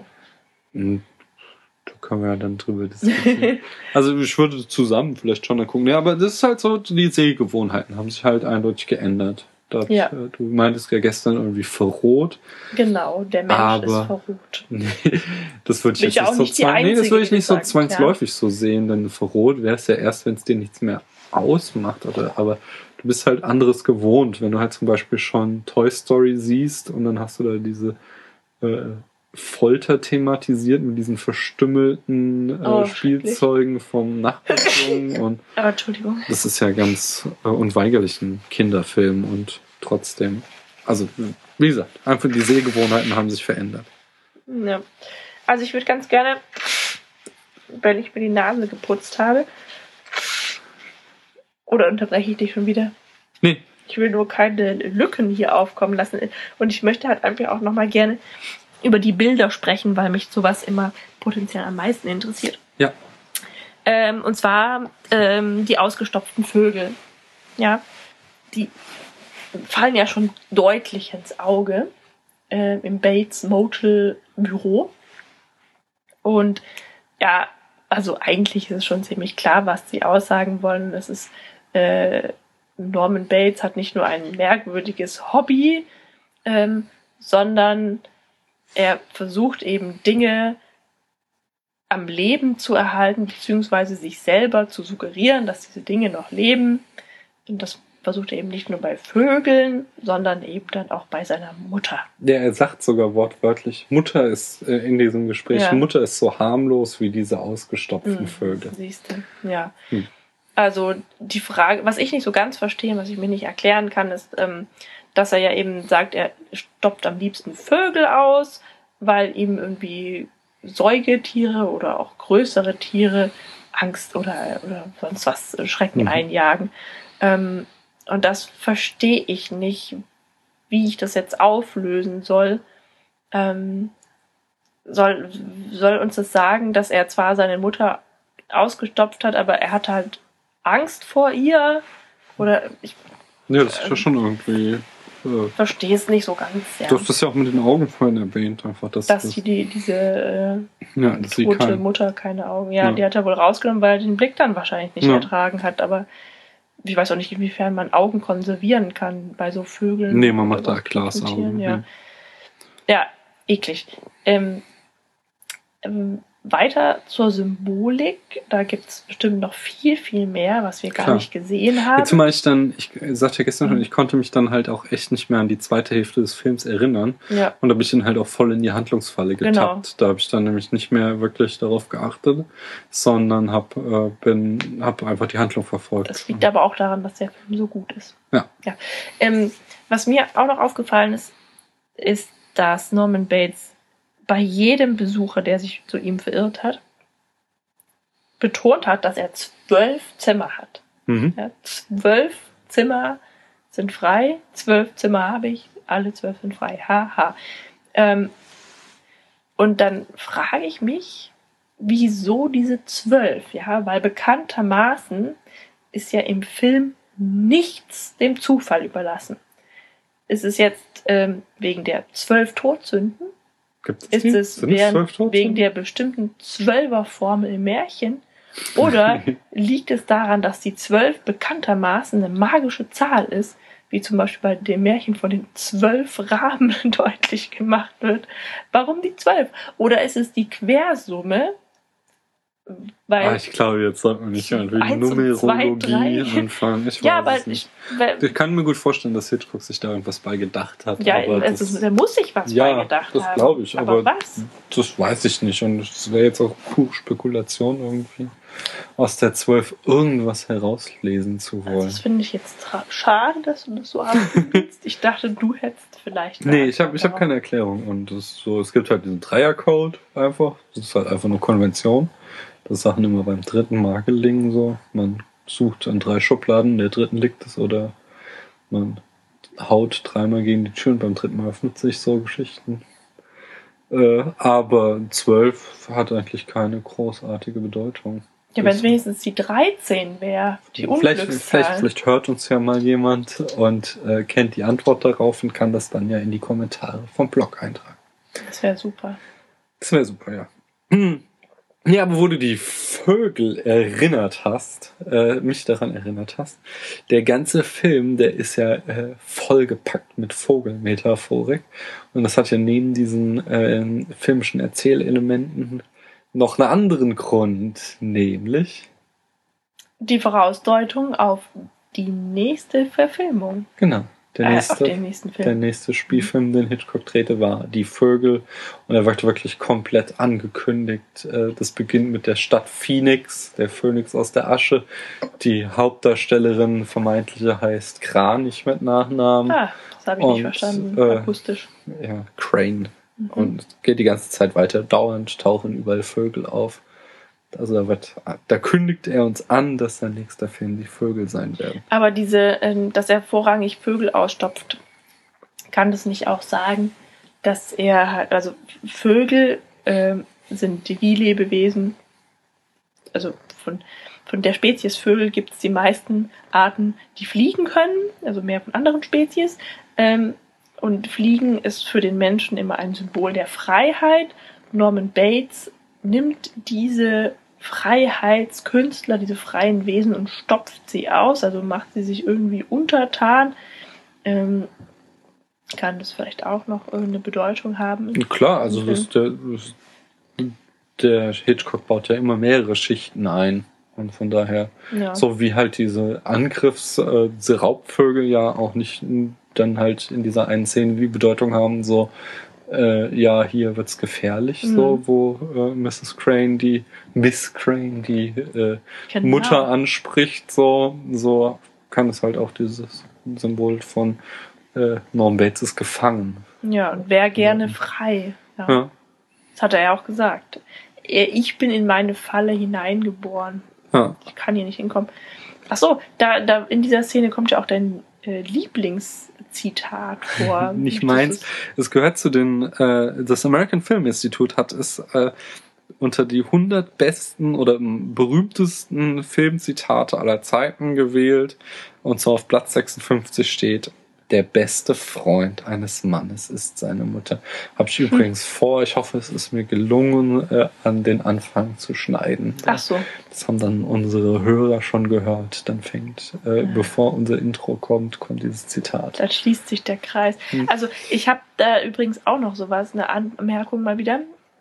S3: Können wir ja dann drüber diskutieren. *laughs* also ich würde zusammen vielleicht schon angucken. Ja, aber das ist halt so, die Sehgewohnheiten haben sich halt eindeutig geändert. Das,
S4: Ja.
S3: äh, Du meintest ja gestern irgendwie verrot.
S4: Genau, der Mensch
S3: Aber-
S4: ist verrucht. *laughs*
S3: Nee, das würde ich jetzt
S4: ich auch
S3: nicht so zwang nee, das würde ich nicht so
S4: sagt,
S3: zwangsläufig so sehen, denn verrot wäre es ja erst, wenn es dir nichts mehr ausmacht, oder aber du bist halt anderes gewohnt, wenn du halt zum Beispiel schon Toy Story siehst und dann hast du da diese äh, Folter thematisiert mit diesen verstümmelten äh,
S4: Oh,
S3: Spielzeugen vom Nachbarjungen *laughs* und
S4: Aber Entschuldigung.
S3: das ist ja ganz äh, unweigerlich ein Kinderfilm und trotzdem, also wie gesagt, einfach die Sehgewohnheiten haben sich verändert.
S4: Ja. Also ich würde ganz gerne, wenn ich mir die Nase geputzt habe, oder unterbreche ich dich schon wieder?
S3: Nee,
S4: Ich will nur keine Lücken hier aufkommen lassen. Und ich möchte halt einfach auch nochmal gerne über die Bilder sprechen, weil mich sowas immer potenziell am meisten interessiert.
S3: ja.
S4: Ähm, und zwar ähm, die ausgestopften Vögel. Ja, die fallen ja schon deutlich ins Auge äh, im Bates Motel Büro. Und ja, also eigentlich ist es schon ziemlich klar, was sie aussagen wollen. Das ist äh, Norman Bates hat nicht nur ein merkwürdiges Hobby, ähm, sondern er versucht eben Dinge am Leben zu erhalten, beziehungsweise sich selber zu suggerieren, dass diese Dinge noch leben. Und das versucht er eben nicht nur bei Vögeln, sondern eben dann auch bei seiner Mutter.
S3: Der er sagt sogar wortwörtlich, Mutter ist äh, in diesem Gespräch,
S4: Ja.
S3: Mutter ist so harmlos wie diese ausgestopften
S4: Mhm,
S3: Vögel.
S4: Siehst du, ja.
S3: Hm.
S4: Also die Frage, was ich nicht so ganz verstehe, was ich mir nicht erklären kann, ist, ähm, dass er ja eben sagt, er stoppt am liebsten Vögel aus, weil ihm irgendwie Säugetiere oder auch größere Tiere Angst oder, oder sonst was Schrecken
S3: Mhm.
S4: einjagen. Ähm, und das verstehe ich nicht, wie ich das jetzt auflösen soll. Ähm, soll, soll uns das sagen, dass er zwar seine Mutter ausgestopft hat, aber er hatte halt Angst vor ihr? Oder ich
S3: Ja, das ist ja schon irgendwie. Äh,
S4: verstehe es nicht so ganz. Ja.
S3: Du hast das ja auch mit den Augen vorhin erwähnt, einfach, dass,
S4: dass
S3: das,
S4: sie die, diese äh,
S3: ja, sie
S4: tote
S3: kein,
S4: Mutter keine Augen. Ja,
S3: Ja.
S4: die hat er wohl rausgenommen, weil er den Blick dann wahrscheinlich nicht ertragen hat. Aber ich weiß auch nicht, inwiefern man Augen konservieren kann bei so Vögeln.
S3: Nee, man macht da Glasaugen.
S4: Ja.
S3: ja,
S4: eklig. Ähm, ähm, weiter zur Symbolik. Da gibt es bestimmt noch viel, viel mehr, was wir gar
S3: Klar.
S4: nicht gesehen haben.
S3: Jetzt zumal ich dann, ich sagte ja gestern schon,
S4: Mhm.
S3: ich konnte mich dann halt auch echt nicht mehr an die zweite Hälfte des Films erinnern.
S4: ja.
S3: Und da bin ich dann halt auch voll in die Handlungsfalle getappt.
S4: Genau.
S3: Da habe ich dann nämlich nicht mehr wirklich darauf geachtet, sondern habe äh, bin hab einfach die Handlung verfolgt.
S4: Das liegt aber auch daran, dass der Film so gut ist.
S3: Ja.
S4: ja. Ähm, was mir auch noch aufgefallen ist, ist, dass Norman Bates bei jedem Besucher, der sich zu ihm verirrt hat, betont hat, dass er zwölf Zimmer hat.
S3: Mhm.
S4: Ja, zwölf Zimmer sind frei, zwölf Zimmer habe ich, alle zwölf sind frei. Haha. Ähm, und dann frage ich mich, wieso diese zwölf? Ja, weil bekanntermaßen ist ja im Film nichts dem Zufall überlassen. Ist es jetzt ähm, wegen der zwölf Todsünden?
S3: Gibt's
S4: Ist
S3: die?
S4: es während, wegen der bestimmten Zwölferformel im Märchen? Oder *laughs* liegt es daran, dass die zwölf bekanntermaßen eine magische Zahl ist, wie zum Beispiel bei dem Märchen von den zwölf Raben *laughs* deutlich gemacht wird? Warum die zwölf? Oder ist es die Quersumme? Weil,
S3: Ah, ich glaube, jetzt sollte man nicht
S4: zwei,
S3: Numerologie anfangen. Ich
S4: ja,
S3: weiß
S4: aber
S3: es nicht.
S4: ich,
S3: Ich kann mir gut vorstellen, dass Hitchcock sich da irgendwas bei gedacht hat.
S4: ja,
S3: aber
S4: also,
S3: das,
S4: da muss sich was
S3: Ja,
S4: bei gedacht
S3: das
S4: haben.
S3: glaub ich,
S4: aber
S3: aber-
S4: was?
S3: das weiß ich nicht. Und das wäre jetzt auch pure Spekulation irgendwie. aus der 12 irgendwas herauslesen zu
S4: Also
S3: wollen.
S4: das finde ich jetzt schade, dass du das so abspielst. ich dachte, du hättest vielleicht. eine
S3: Nee, ich habe ich hab keine Erklärung. Und das so, es gibt halt diesen Dreiercode einfach. Das ist halt einfach nur Konvention. Das Sachen immer beim dritten Mal gelingen so. Man sucht an drei Schubladen, in der dritten liegt es oder man haut dreimal gegen die Tür und beim dritten Mal öffnet sich so Geschichten. Äh, aber 12 hat eigentlich keine großartige Bedeutung.
S4: Ja, wenn es wenigstens die 13 wäre, die
S3: vielleicht, vielleicht, vielleicht hört uns ja mal jemand und äh, kennt die Antwort darauf und kann das dann ja in die Kommentare vom Blog eintragen.
S4: Das wäre super.
S3: Das wäre super, ja. *clears throat* Ja, aber wo du die Vögel erinnert hast, äh, mich daran erinnert hast, der ganze Film, der ist ja äh, vollgepackt mit Vogelmetaphorik. Und das hat ja neben diesen äh, filmischen Erzählelementen noch einen anderen Grund, nämlich,
S4: Die Vorausdeutung auf die nächste Verfilmung.
S3: genau, der
S4: äh,
S3: nächste,
S4: den nächsten
S3: der
S4: Film.
S3: nächste Spielfilm, den Hitchcock drehte, war Die Vögel. Und er wird wirklich komplett angekündigt. Äh, Das beginnt mit der Stadt Phoenix, der Phönix aus der Asche. Die Hauptdarstellerin vermeintliche heißt Kranich mit Nachnamen.
S4: Ah, das habe ich nicht
S3: Und,
S4: verstanden.
S3: äh,
S4: Akustisch.
S3: Ja, Crane.
S4: Mhm.
S3: Und geht die ganze Zeit weiter. Dauernd tauchen überall Vögel auf. Also da wird, da kündigt er uns an, dass sein nächster Film die Vögel sein werden.
S4: Aber diese, ähm, dass er vorrangig Vögel ausstopft, kann das nicht auch sagen, dass er halt, also Vögel ähm, sind die Lebewesen, also von, von der Spezies Vögel gibt es die meisten Arten, die fliegen können, also mehr von anderen Spezies. Ähm, und Fliegen ist für den Menschen immer ein Symbol der Freiheit. Norman Bates nimmt diese Freiheitskünstler, diese freien Wesen und stopft sie aus, also macht sie sich irgendwie untertan. Ähm, kann das vielleicht auch noch irgendeine Bedeutung haben?
S3: Klar, also das, der, der Hitchcock baut ja immer mehrere Schichten ein. Und von daher,
S4: Ja.
S3: so wie halt diese Angriffs-, äh, diese Raubvögel ja auch nicht n- dann halt in dieser einen Szene die Bedeutung haben, so, äh, ja, hier wird's gefährlich,
S4: Mhm.
S3: so, wo äh, Mrs. Crane, die Miss Crane, die äh,
S4: Genau.
S3: Mutter anspricht, so, so kann es halt auch dieses Symbol von äh, Norm Bates ist gefangen.
S4: Ja, und wer gerne
S3: Ja.
S4: frei. Ja.
S3: Ja.
S4: Das hat er ja auch gesagt. Ich bin in meine Falle hineingeboren.
S3: Ja.
S4: Ich kann hier nicht hinkommen. Ach so, da, da in dieser Szene kommt ja auch dein äh, Lieblingszitat vor. *laughs*
S3: Nicht meins. Es gehört zu den, äh, das American Film Institute hat es äh, unter die 100 besten oder berühmtesten Filmzitate aller Zeiten gewählt. Und zwar auf Platz 56 steht, der beste Freund eines Mannes ist seine Mutter. Habe ich übrigens vor, ich hoffe, es ist mir gelungen, äh, an den Anfang zu schneiden.
S4: Ach so.
S3: Das haben dann unsere Hörer schon gehört. Dann fängt, äh, bevor unser Intro kommt, kommt dieses Zitat.
S4: Da schließt sich der Kreis.
S3: Hm.
S4: Also ich habe da übrigens auch noch sowas, eine Anmerkung mal wieder.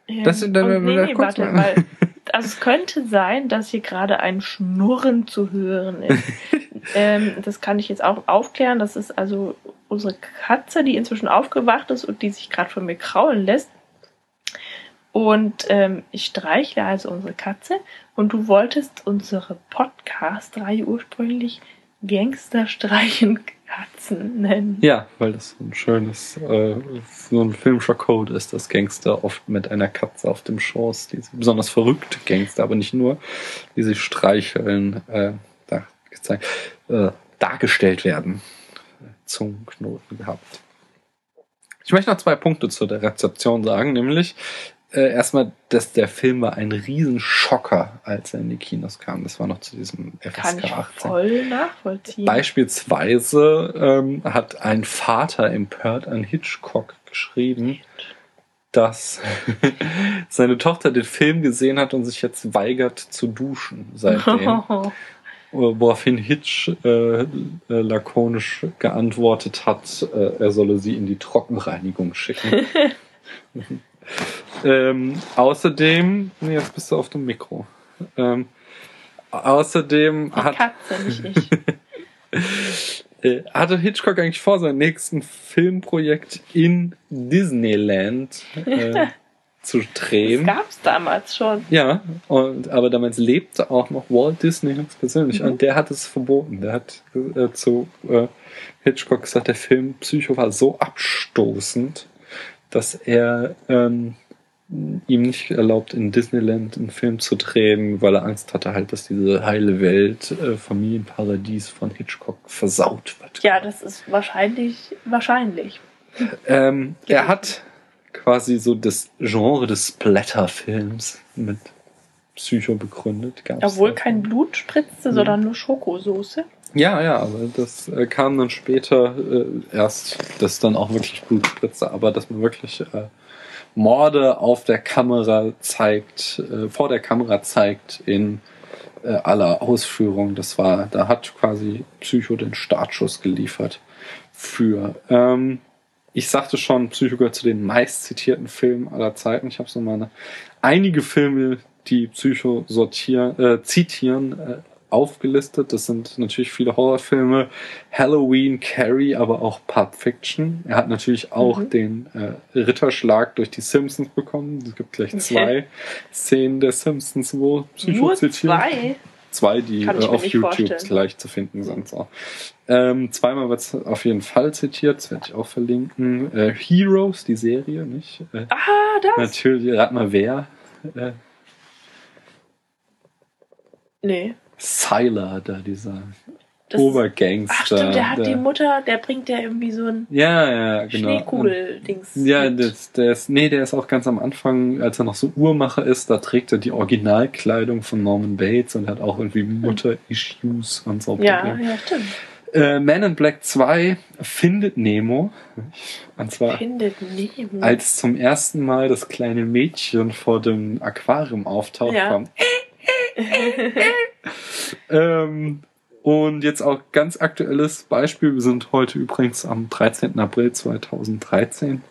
S4: Ähm,
S3: Das-
S4: und-
S3: da- da-
S4: nee,
S3: da-
S4: nee,
S3: kurz
S4: warte,
S3: mal.
S4: weil also es könnte sein, dass hier gerade ein Schnurren zu hören ist. *laughs* ähm, das kann ich jetzt auch aufklären. Das ist also unsere Katze, die inzwischen aufgewacht ist und die sich gerade von mir kraulen lässt. Und ähm, ich streichle also unsere Katze und du wolltest unsere Podcast-Reihe ursprünglich Gangster-Streichen Katzen nennen.
S3: Ja, weil das so ein schönes, äh, so ein filmischer Code ist, dass Gangster oft mit einer Katze auf dem Schoß, diese besonders verrückte Gangster, aber nicht nur, die sich streicheln, äh, gezeigt, äh, dargestellt werden. Zungenknoten gehabt. Ich möchte noch zwei Punkte zu der Rezeption sagen, nämlich äh, erstmal, dass der Film war ein Riesenschocker, als er in die Kinos kam. Das war noch zu diesem
S4: Kann
S3: FSK
S4: ich
S3: 18.
S4: voll nachvollziehen.
S3: Beispielsweise ähm, hat ein Vater empört an Hitchcock geschrieben, dass *laughs* seine Tochter den Film gesehen hat und sich jetzt weigert zu duschen seitdem. *laughs* Woraufhin Hitch äh, äh, lakonisch geantwortet hat, äh, er solle sie in die Trockenreinigung schicken. *laughs* ähm, außerdem, nee, jetzt bist du auf dem Mikro. Ähm, außerdem
S4: Die
S3: hat
S4: Katze, nicht ich. *laughs*
S3: äh, hatte Hitchcock eigentlich vor, seinem nächsten Filmprojekt in Disneyland *laughs* zu
S4: Das
S3: drehen.
S4: gab es damals schon.
S3: Ja, und, aber damals lebte auch noch Walt Disney ganz persönlich
S4: Mhm.
S3: und der hat es verboten. Der hat äh, zu äh, Hitchcock gesagt, der Film Psycho war so abstoßend, dass er ähm, ihm nicht erlaubt, in Disneyland einen Film zu drehen, weil er Angst hatte halt, dass diese heile Welt, äh, Familienparadies von Hitchcock versaut wird.
S4: Ja, das ist wahrscheinlich, wahrscheinlich.
S3: Ähm, er hat quasi so das Genre des Splatter-Films mit Psycho begründet. Gab's
S4: Obwohl kein Blut spritzte,
S3: Mhm.
S4: sondern nur Schokosoße.
S3: Ja, ja, aber das äh, kam dann später äh, erst, dass dann auch wirklich Blut spritzte, aber dass man wirklich äh, Morde auf der Kamera zeigt, äh, vor der Kamera zeigt in äh, aller Ausführung. Das war, da hat quasi Psycho den Startschuss geliefert für. Ähm, ich sagte schon, Psycho gehört zu den meist zitierten Filmen aller Zeiten. Ich habe so meine einige Filme, die Psycho sortieren, äh, zitieren, äh, aufgelistet. Das sind natürlich viele Horrorfilme, Halloween, Carrie, aber auch Pulp Fiction. Er hat natürlich auch
S4: Mhm.
S3: den äh, Ritterschlag durch die Simpsons bekommen. Es gibt gleich
S4: Okay.
S3: zwei Szenen der Simpsons, wo Psycho
S4: Nur
S3: zitiert.
S4: zwei.
S3: Zwei, die äh, auf YouTube
S4: vorstellen.
S3: gleich zu finden sind. So. Ähm, zweimal wird es auf jeden Fall zitiert, das werde ich auch verlinken. Äh, Heroes, die Serie, nicht? Äh,
S4: Ah, das?
S3: natürlich, rat mal wer. Äh,
S4: Nee.
S3: Sylar, da dieser Obergangster.
S4: Ach stimmt, der hat
S3: der-
S4: die Mutter, der bringt ja irgendwie so ein
S3: Ja, ja, genau.
S4: Schneekugel-Dings.
S3: Ja, das, der ist, nee, der ist auch ganz am Anfang, als er noch so Uhrmacher ist, da trägt er die Originalkleidung von Norman Bates und hat auch irgendwie Mutter-Issues und so.
S4: ja, ja, stimmt.
S3: Äh, Man in Black 2 findet Nemo. Und zwar
S4: Findet Nemo.
S3: als zum ersten Mal das kleine Mädchen vor dem Aquarium auftaucht.
S4: Ja. *laughs* *laughs*
S3: Ähm, und jetzt auch ganz aktuelles Beispiel. Wir sind heute übrigens am 13. April 2013.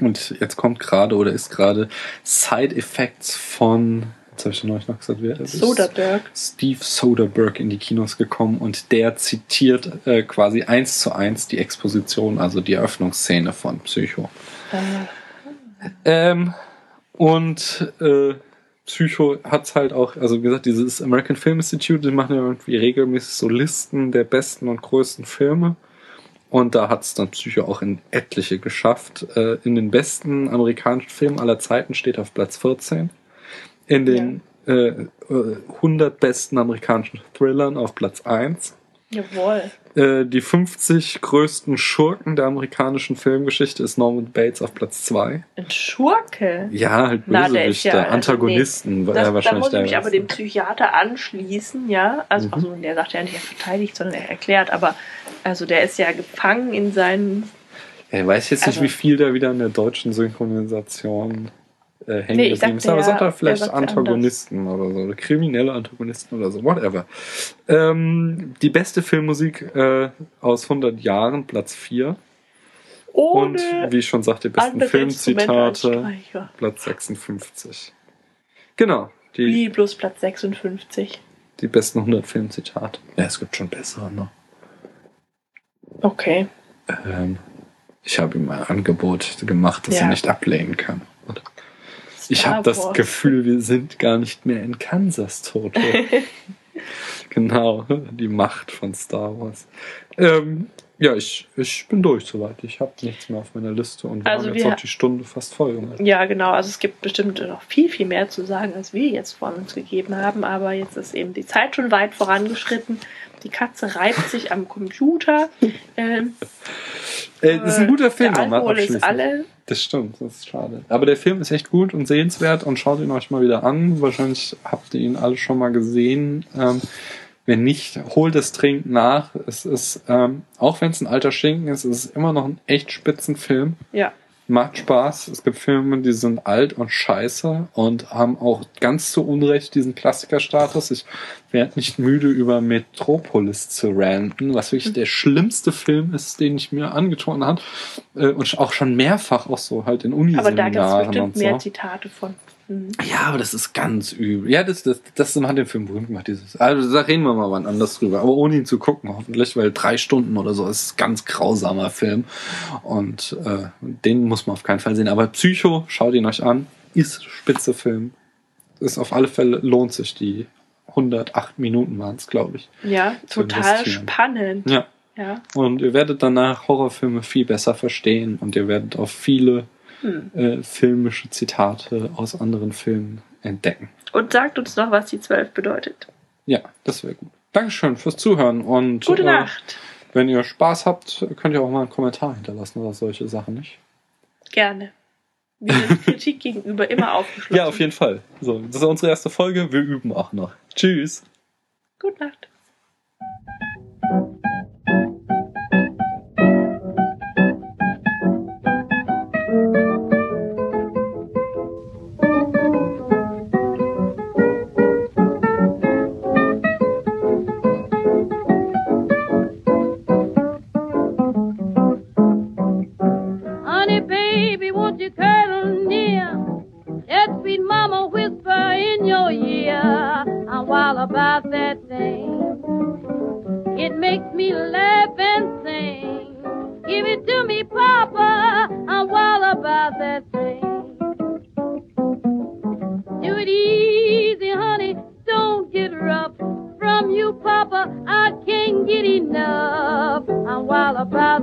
S3: Und jetzt kommt gerade oder ist gerade Side Effects von, jetzt habe ich neulich noch gesagt, wer ist
S4: Soderbergh.
S3: Steve Soderbergh in die Kinos gekommen und der zitiert äh, quasi eins zu eins die Exposition, also die Eröffnungsszene von Psycho.
S4: Äh,
S3: Ähm, und äh, Psycho hat's halt auch, also wie gesagt, dieses American Film Institute, die machen ja irgendwie regelmäßig so Listen der besten und größten Filme. Und da hat's dann Psycho auch in etliche geschafft. Äh, in den besten amerikanischen Filmen aller Zeiten steht auf Platz 14. In den äh, äh, 100 besten amerikanischen Thrillern auf Platz 1
S4: jawohl.
S3: äh, die 50 größten Schurken der amerikanischen Filmgeschichte ist Norman Bates auf Platz 2.
S4: Ein Schurke.
S3: Ja, halt
S4: Na, der ist
S3: Bösewichte,
S4: ja- also,
S3: Antagonisten, war
S4: Das,
S3: er
S4: da
S3: wahrscheinlich
S4: muss ich mich aber dem Psychiater anschließen, ja. Also,
S3: Mhm.
S4: also der sagt ja nicht, er verteidigt, sondern er erklärt, aber also der ist ja gefangen in seinen.
S3: Er weiß jetzt
S4: Also-
S3: nicht, wie viel da wieder in der deutschen Synchronisation äh, hängen
S4: Nee,
S3: geblieben ist, aber
S4: er-
S3: sagt er vielleicht Antagonisten oder so, oder kriminelle Antagonisten oder so, whatever. Ähm, die beste Filmmusik äh, aus 100 Jahren, Platz 4. Und
S4: Ohne
S3: wie ich schon sagte, die besten Filmzitate. Platz 56. Genau, die,
S4: Wie bloß Platz 56.
S3: die besten 100 Filmzitate. Ja, es gibt schon bessere, ne?
S4: Okay.
S3: Ähm, ich habe ihm ein Angebot gemacht, das
S4: Ja.
S3: er nicht ablehnen kann. Und ich habe das. Gefühl, wir sind gar nicht mehr in Kansas, Toto. *laughs* genau, die Macht von Star Wars. Ähm, ja, ich, ich bin durch soweit. Ich habe nichts mehr auf meiner Liste und wir
S4: Also
S3: haben jetzt
S4: wir-
S3: auch die Stunde fast voll gemacht.
S4: Ja, genau. Also es gibt bestimmt noch viel, viel mehr zu sagen, als wir jetzt von uns gegeben haben. Aber jetzt ist eben die Zeit schon weit vorangeschritten. Die Katze reibt sich am Computer. *laughs* Ähm,
S3: Äh, das ist ein guter Film,
S4: Der Alkohol ist
S3: abschließend.
S4: alle.
S3: Das stimmt, das ist schade. Aber der Film ist echt gut und sehenswert und schaut ihn euch mal wieder an. Wahrscheinlich habt ihr ihn alle schon mal gesehen. Ähm, wenn nicht, holt es dringend nach. Es ist, ähm, auch wenn es ein alter Schinken ist, es ist immer noch ein echt spitzen Film.
S4: Ja.
S3: Macht Spaß. Es gibt Filme, die sind alt und scheiße und haben auch ganz zu Unrecht diesen Klassikerstatus. Ich werde nicht müde, über Metropolis zu ranten, was wirklich der schlimmste Film ist, den ich mir angetan habe. Äh, Und auch schon mehrfach auch so halt in
S4: Aber da gibt es
S3: Uniseminaren
S4: bestimmt
S3: und
S4: mehr
S3: so.
S4: Zitate von.
S3: Ja, aber das ist ganz übel. Ja, das, das, das hat den Film berühmt gemacht. Dieses. Also da reden wir mal wann anders drüber. Aber ohne ihn zu gucken, hoffentlich, weil drei Stunden oder so ist ein ganz grausamer Film. Und äh, den muss man auf keinen Fall sehen. Aber Psycho, schaut ihn euch an. Ist spitze Film. Ist auf alle Fälle, lohnt sich die 108 Minuten waren es, glaube ich.
S4: Ja, total spannend.
S3: Ja.
S4: ja.
S3: Und ihr werdet danach Horrorfilme viel besser verstehen und ihr werdet auf viele äh, filmische Zitate aus anderen Filmen entdecken.
S4: Und sagt uns noch, was die 12 bedeutet.
S3: Ja, das wäre gut. Dankeschön fürs Zuhören und
S4: gute
S3: äh,
S4: Nacht.
S3: Äh, wenn ihr Spaß habt, könnt ihr auch mal einen Kommentar hinterlassen oder solche Sachen, nicht?
S4: Gerne. Wir sind *laughs* Kritik gegenüber immer aufgeschlossen.
S3: Ja, auf jeden Fall. So, das ist unsere erste Folge. Wir üben auch noch. Tschüss.
S4: Gute Nacht.
S1: while about